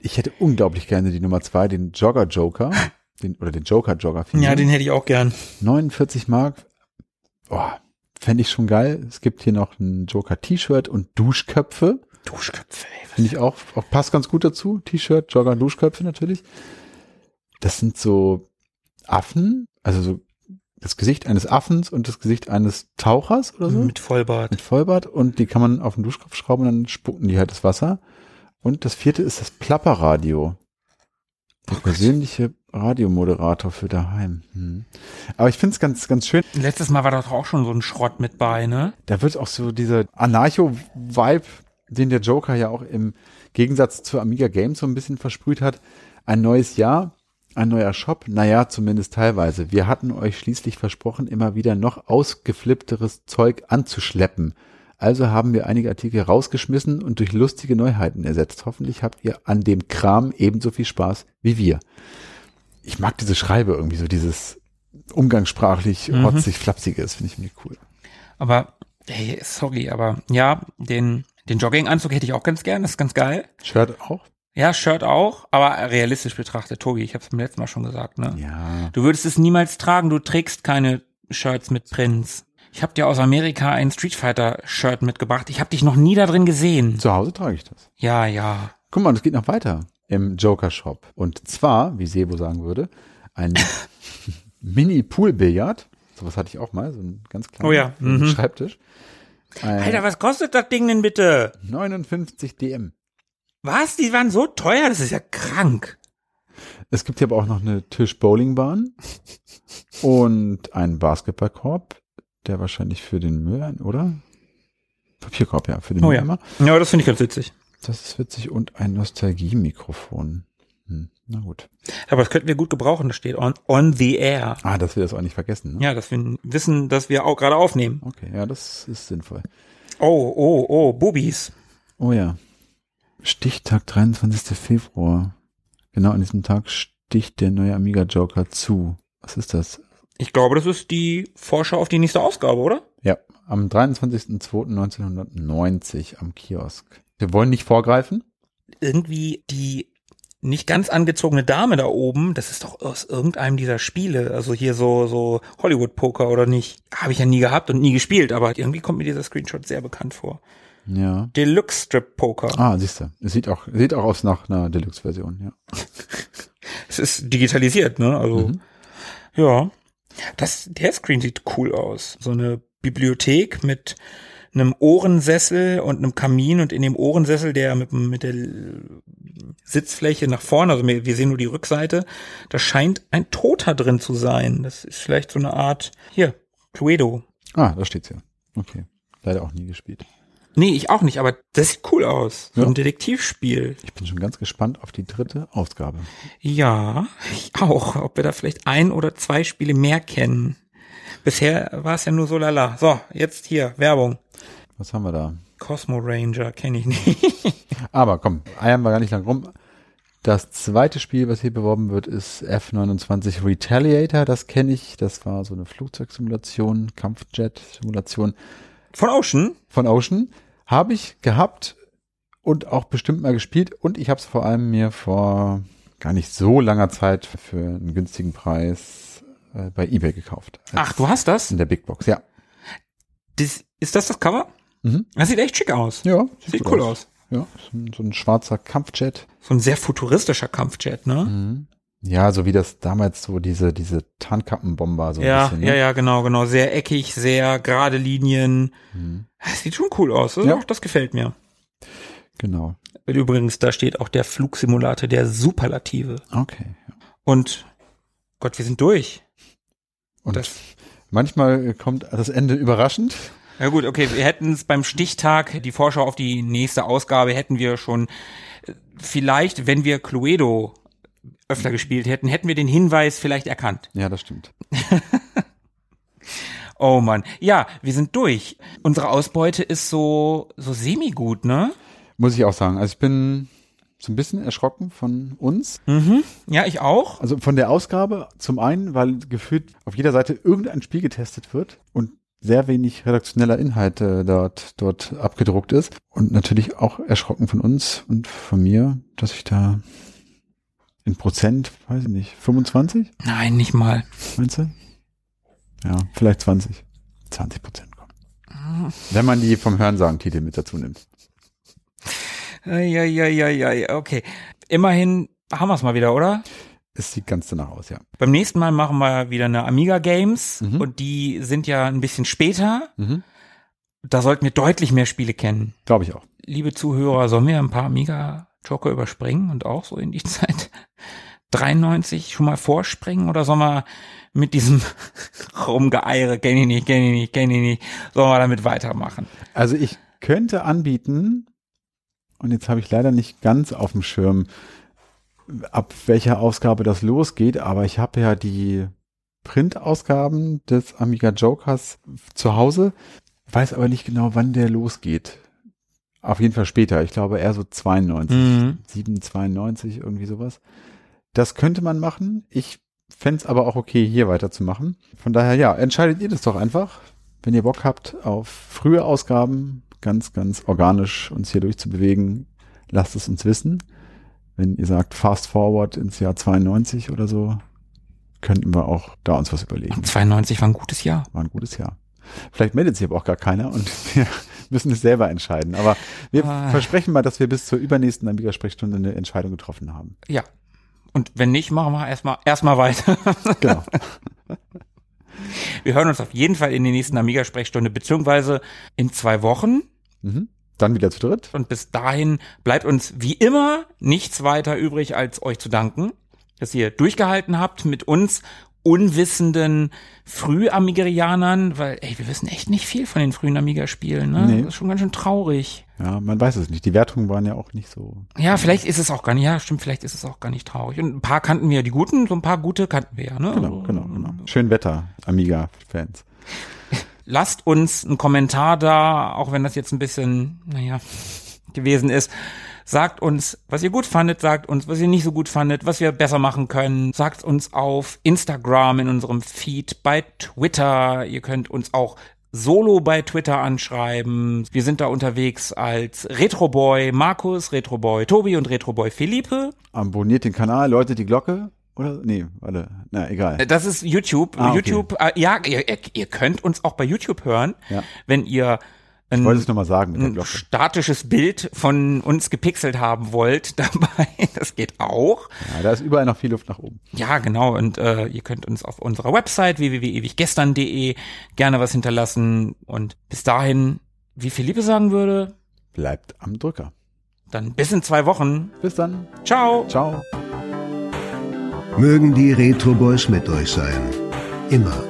ich hätte unglaublich gerne die Nummer zwei, den Jogger-Joker. Den, oder den Joker-Jogger. Ja, den hätte ich auch gern. 49 Mark. Oh, fände ich schon geil. Es gibt hier noch ein Joker-T-Shirt und Duschköpfe. Duschköpfe, ey. Finde ich auch, auch passt ganz gut dazu. T-Shirt, Jogger, Duschköpfe natürlich. Das sind so Affen, also so das Gesicht eines Affens und das Gesicht eines Tauchers oder so. Mit Vollbart. Mit Vollbart und die kann man auf den Duschkopf schrauben und dann spucken die halt das Wasser. Und das vierte ist das Plapperradio. Der persönliche Radiomoderator für daheim. Hm. Aber ich finde es ganz, ganz schön. Letztes Mal war doch auch schon so ein Schrott mit bei, ne? Da wird auch so dieser Anarcho-Vibe, den der Joker ja auch im Gegensatz zu Amiga Games so ein bisschen versprüht hat. Ein neues Jahr, ein neuer Shop, naja, zumindest teilweise. Wir hatten euch schließlich versprochen, immer wieder noch ausgeflippteres Zeug anzuschleppen. Also haben wir einige Artikel rausgeschmissen und durch lustige Neuheiten ersetzt. Hoffentlich habt ihr an dem Kram ebenso viel Spaß wie wir. Ich mag diese Schreibe irgendwie, so dieses umgangssprachlich Mhm. rotzig flapsige, das finde ich mir cool. Aber, hey, sorry, aber ja, den, den Jogginganzug hätte ich auch ganz gern, das ist ganz geil. Shirt auch? Ja, Shirt auch, aber realistisch betrachtet, Tobi, ich habe es beim letzten Mal schon gesagt, ne? Ja. Du würdest es niemals tragen, du trägst keine Shirts mit Prints. Ich habe dir aus Amerika ein Street Fighter Shirt mitgebracht. Ich habe dich noch nie da drin gesehen. Zu Hause trage ich das. Ja, ja. Guck mal, es geht noch weiter im Joker Shop. Und zwar, wie Sebo sagen würde, ein Mini-Pool-Billard. Sowas hatte ich auch mal, so ein ganz kleiner Oh ja, mhm. Schreibtisch. Ein Alter, was kostet das Ding denn bitte? 59 DM. Was? Die waren so teuer, das ist ja krank. Es gibt hier aber auch noch eine Tisch-Bowlingbahn und einen Basketballkorb, der wahrscheinlich für den Müll, oder? Papierkorb, ja, für den Oh ja. Mülleimer. Ja, das finde ich ganz witzig. Das ist witzig und ein Nostalgie-Mikrofon. Hm, na gut. Aber das könnten wir gut gebrauchen, das steht on, on the air. Ah, dass wir das auch nicht vergessen. Ne? Ja, dass wir wissen, dass wir auch gerade aufnehmen. Okay, ja, das ist sinnvoll. Oh, oh, oh, Bubis. Oh ja. Stichtag 23. Februar. Genau an diesem Tag sticht der neue Amiga Joker zu. Was ist das? Ich glaube, das ist die Vorschau auf die nächste Ausgabe, oder? Ja, am 23.02.1990 am Kiosk. Wir wollen nicht vorgreifen. Irgendwie die nicht ganz angezogene Dame da oben, das ist doch aus irgendeinem dieser Spiele, also hier so so Hollywood Poker oder nicht? Habe ich ja nie gehabt und nie gespielt, aber irgendwie kommt mir dieser Screenshot sehr bekannt vor. Ja. Deluxe Strip Poker. Ah, siehst du. Es sieht auch, sieht auch aus nach einer Deluxe-Version, ja. Es ist digitalisiert, ne? Also Mhm. ja. Das der Screen sieht cool aus. So eine Bibliothek mit einem Ohrensessel und einem Kamin und in dem Ohrensessel, der mit, mit der Sitzfläche nach vorne, also wir sehen nur die Rückseite, da scheint ein Toter drin zu sein. Das ist vielleicht so eine Art, hier, Cluedo. Ah, da steht's hier. Okay. Leider auch nie gespielt. Nee, ich auch nicht, aber das sieht cool aus. So Ja. ein Detektivspiel. Ich bin schon ganz gespannt auf die dritte Ausgabe. Ja, ich auch. Ob wir da vielleicht ein oder zwei Spiele mehr kennen. Bisher war es ja nur so lala. So, jetzt hier, Werbung. Was haben wir da? Cosmo Ranger kenne ich nicht. Aber komm, eiern wir gar nicht lang rum. Das zweite Spiel, was hier beworben wird, ist F29 Retaliator. Das kenne ich. Das war so eine Flugzeugsimulation, Kampfjet-Simulation Von Ocean? von Ocean. Habe ich gehabt und auch bestimmt mal gespielt. Und ich habe es vor allem mir vor gar nicht so langer Zeit für einen günstigen Preis äh, bei eBay gekauft. Ach, du hast das? In der Big Box, ja. das ist das das Cover? Mhm. Das sieht echt schick aus. Ja, Sieht gut cool aus. Ja, so ein, so ein schwarzer Kampfjet. So ein sehr futuristischer Kampfjet, ne? Ja, so wie das damals so diese, diese Tarnkappenbomber so ein Ja, bisschen. ne? ja, ja, genau, genau. Sehr eckig, sehr gerade Linien. Das sieht schon cool aus. Das, Ja. auch, das gefällt mir. Genau. Übrigens, da steht auch der Flugsimulator der Superlative. Okay. Und Gott, wir sind durch. Und Das- manchmal kommt das Ende überraschend. Ja gut, okay, wir hätten es beim Stichtag, die Vorschau auf die nächste Ausgabe, hätten wir schon äh, vielleicht, wenn wir Cluedo öfter gespielt hätten, hätten wir den Hinweis vielleicht erkannt. Ja, das stimmt. Oh Mann. Ja, wir sind durch. Unsere Ausbeute ist so, so semi-gut, ne? Muss ich auch sagen. Also ich bin so ein bisschen erschrocken von uns. Mhm. Ja, ich auch. Also von der Ausgabe zum einen, weil gefühlt auf jeder Seite irgendein Spiel getestet wird und sehr wenig redaktioneller Inhalt äh, dort, dort abgedruckt ist. Und natürlich auch erschrocken von uns und von mir, dass ich da in Prozent, weiß ich nicht, 25, Nein, nicht mal. meinst du? Ja, vielleicht 20. 20 Prozent kommen. Wenn man die vom Hörensagen-Titel mit dazu nimmt. Ja, ja, ja, ja, ja, okay. Immerhin haben wir es mal wieder, oder? Es sieht ganz danach aus, ja. Beim nächsten Mal machen wir wieder eine Amiga Games Mhm. und die sind ja ein bisschen später. Mhm. Da sollten wir deutlich mehr Spiele kennen. Glaube ich auch. Liebe Zuhörer, sollen wir ein paar Amiga Joker überspringen und auch so in die Zeit 93 schon mal vorspringen oder sollen wir mit diesem Rumgeeire, kenn ich nicht, kenn ich nicht, kenn ich nicht, sollen wir damit weitermachen? Also ich könnte anbieten, und jetzt habe ich leider nicht ganz auf dem Schirm, ab welcher Ausgabe das losgeht, aber ich habe ja die Printausgaben des Amiga Jokers zu Hause, weiß aber nicht genau, wann der losgeht. Auf jeden Fall später, ich glaube eher so 92, Mhm. 7, 92, irgendwie sowas. Das könnte man machen. Ich fände es aber auch okay, hier weiterzumachen. Von daher, ja, entscheidet ihr das doch einfach. Wenn ihr Bock habt auf frühe Ausgaben, ganz, ganz organisch uns hier durchzubewegen, lasst es uns wissen. Wenn ihr sagt, fast forward ins Jahr 92 oder so, könnten wir auch da uns was überlegen. 92 war ein gutes Jahr. War ein gutes Jahr. Vielleicht meldet sich aber auch gar keiner und wir müssen es selber entscheiden. Aber wir Ah. versprechen mal, dass wir bis zur übernächsten Amiga-Sprechstunde eine Entscheidung getroffen haben. Ja. Und wenn nicht, machen wir erstmal erstmal weiter. Genau. Wir hören uns auf jeden Fall in der nächsten Amiga-Sprechstunde, beziehungsweise in zwei Wochen. mhm. Dann wieder zu dritt. Und bis dahin bleibt uns wie immer nichts weiter übrig, als euch zu danken, dass ihr durchgehalten habt mit uns unwissenden Früh-Amigerianern, weil, ey, wir wissen echt nicht viel von den frühen Amiga-Spielen, ne? Nee. Das ist schon ganz schön traurig. Ja, man weiß es nicht. Die Wertungen waren ja auch nicht so. Ja, vielleicht ist es auch gar nicht, ja, stimmt, vielleicht ist es auch gar nicht traurig. Und ein paar kannten wir, die guten, so ein paar gute kannten wir ja, ne? Genau, genau, genau. Schön Wetter, Amiga-Fans. lasst uns einen Kommentar da, auch wenn das jetzt ein bisschen, naja, gewesen ist. Sagt uns, was ihr gut fandet, sagt uns, was ihr nicht so gut fandet, was wir besser machen können. Sagt uns auf Instagram in unserem Feed, bei Twitter. Ihr könnt uns auch solo bei Twitter anschreiben. Wir sind da unterwegs als Retroboy Markus, Retroboy Tobi und Retroboy Philippe. Abonniert den Kanal, läutet die Glocke. Oder? Nee, warte. Na, egal. Das ist YouTube. Ah, okay. YouTube, äh, ja, ihr, ihr- ihr könnt uns auch bei YouTube hören, Ja. wenn ihr ein, Ich wollte es nochmal sagen mit der Glocke. statisches Bild von uns gepixelt haben wollt dabei. Das geht auch. Ja, da ist überall noch viel Luft nach oben. Ja, genau. Und äh, ihr könnt uns auf unserer Website www.ewiggestern.de gerne was hinterlassen. Und bis dahin, wie Philippe sagen würde, Bleibt am Drücker. dann bis in zwei Wochen. Bis dann. Ciao. Ciao. Mögen die Retro Boys mit euch sein. Immer.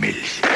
Milch.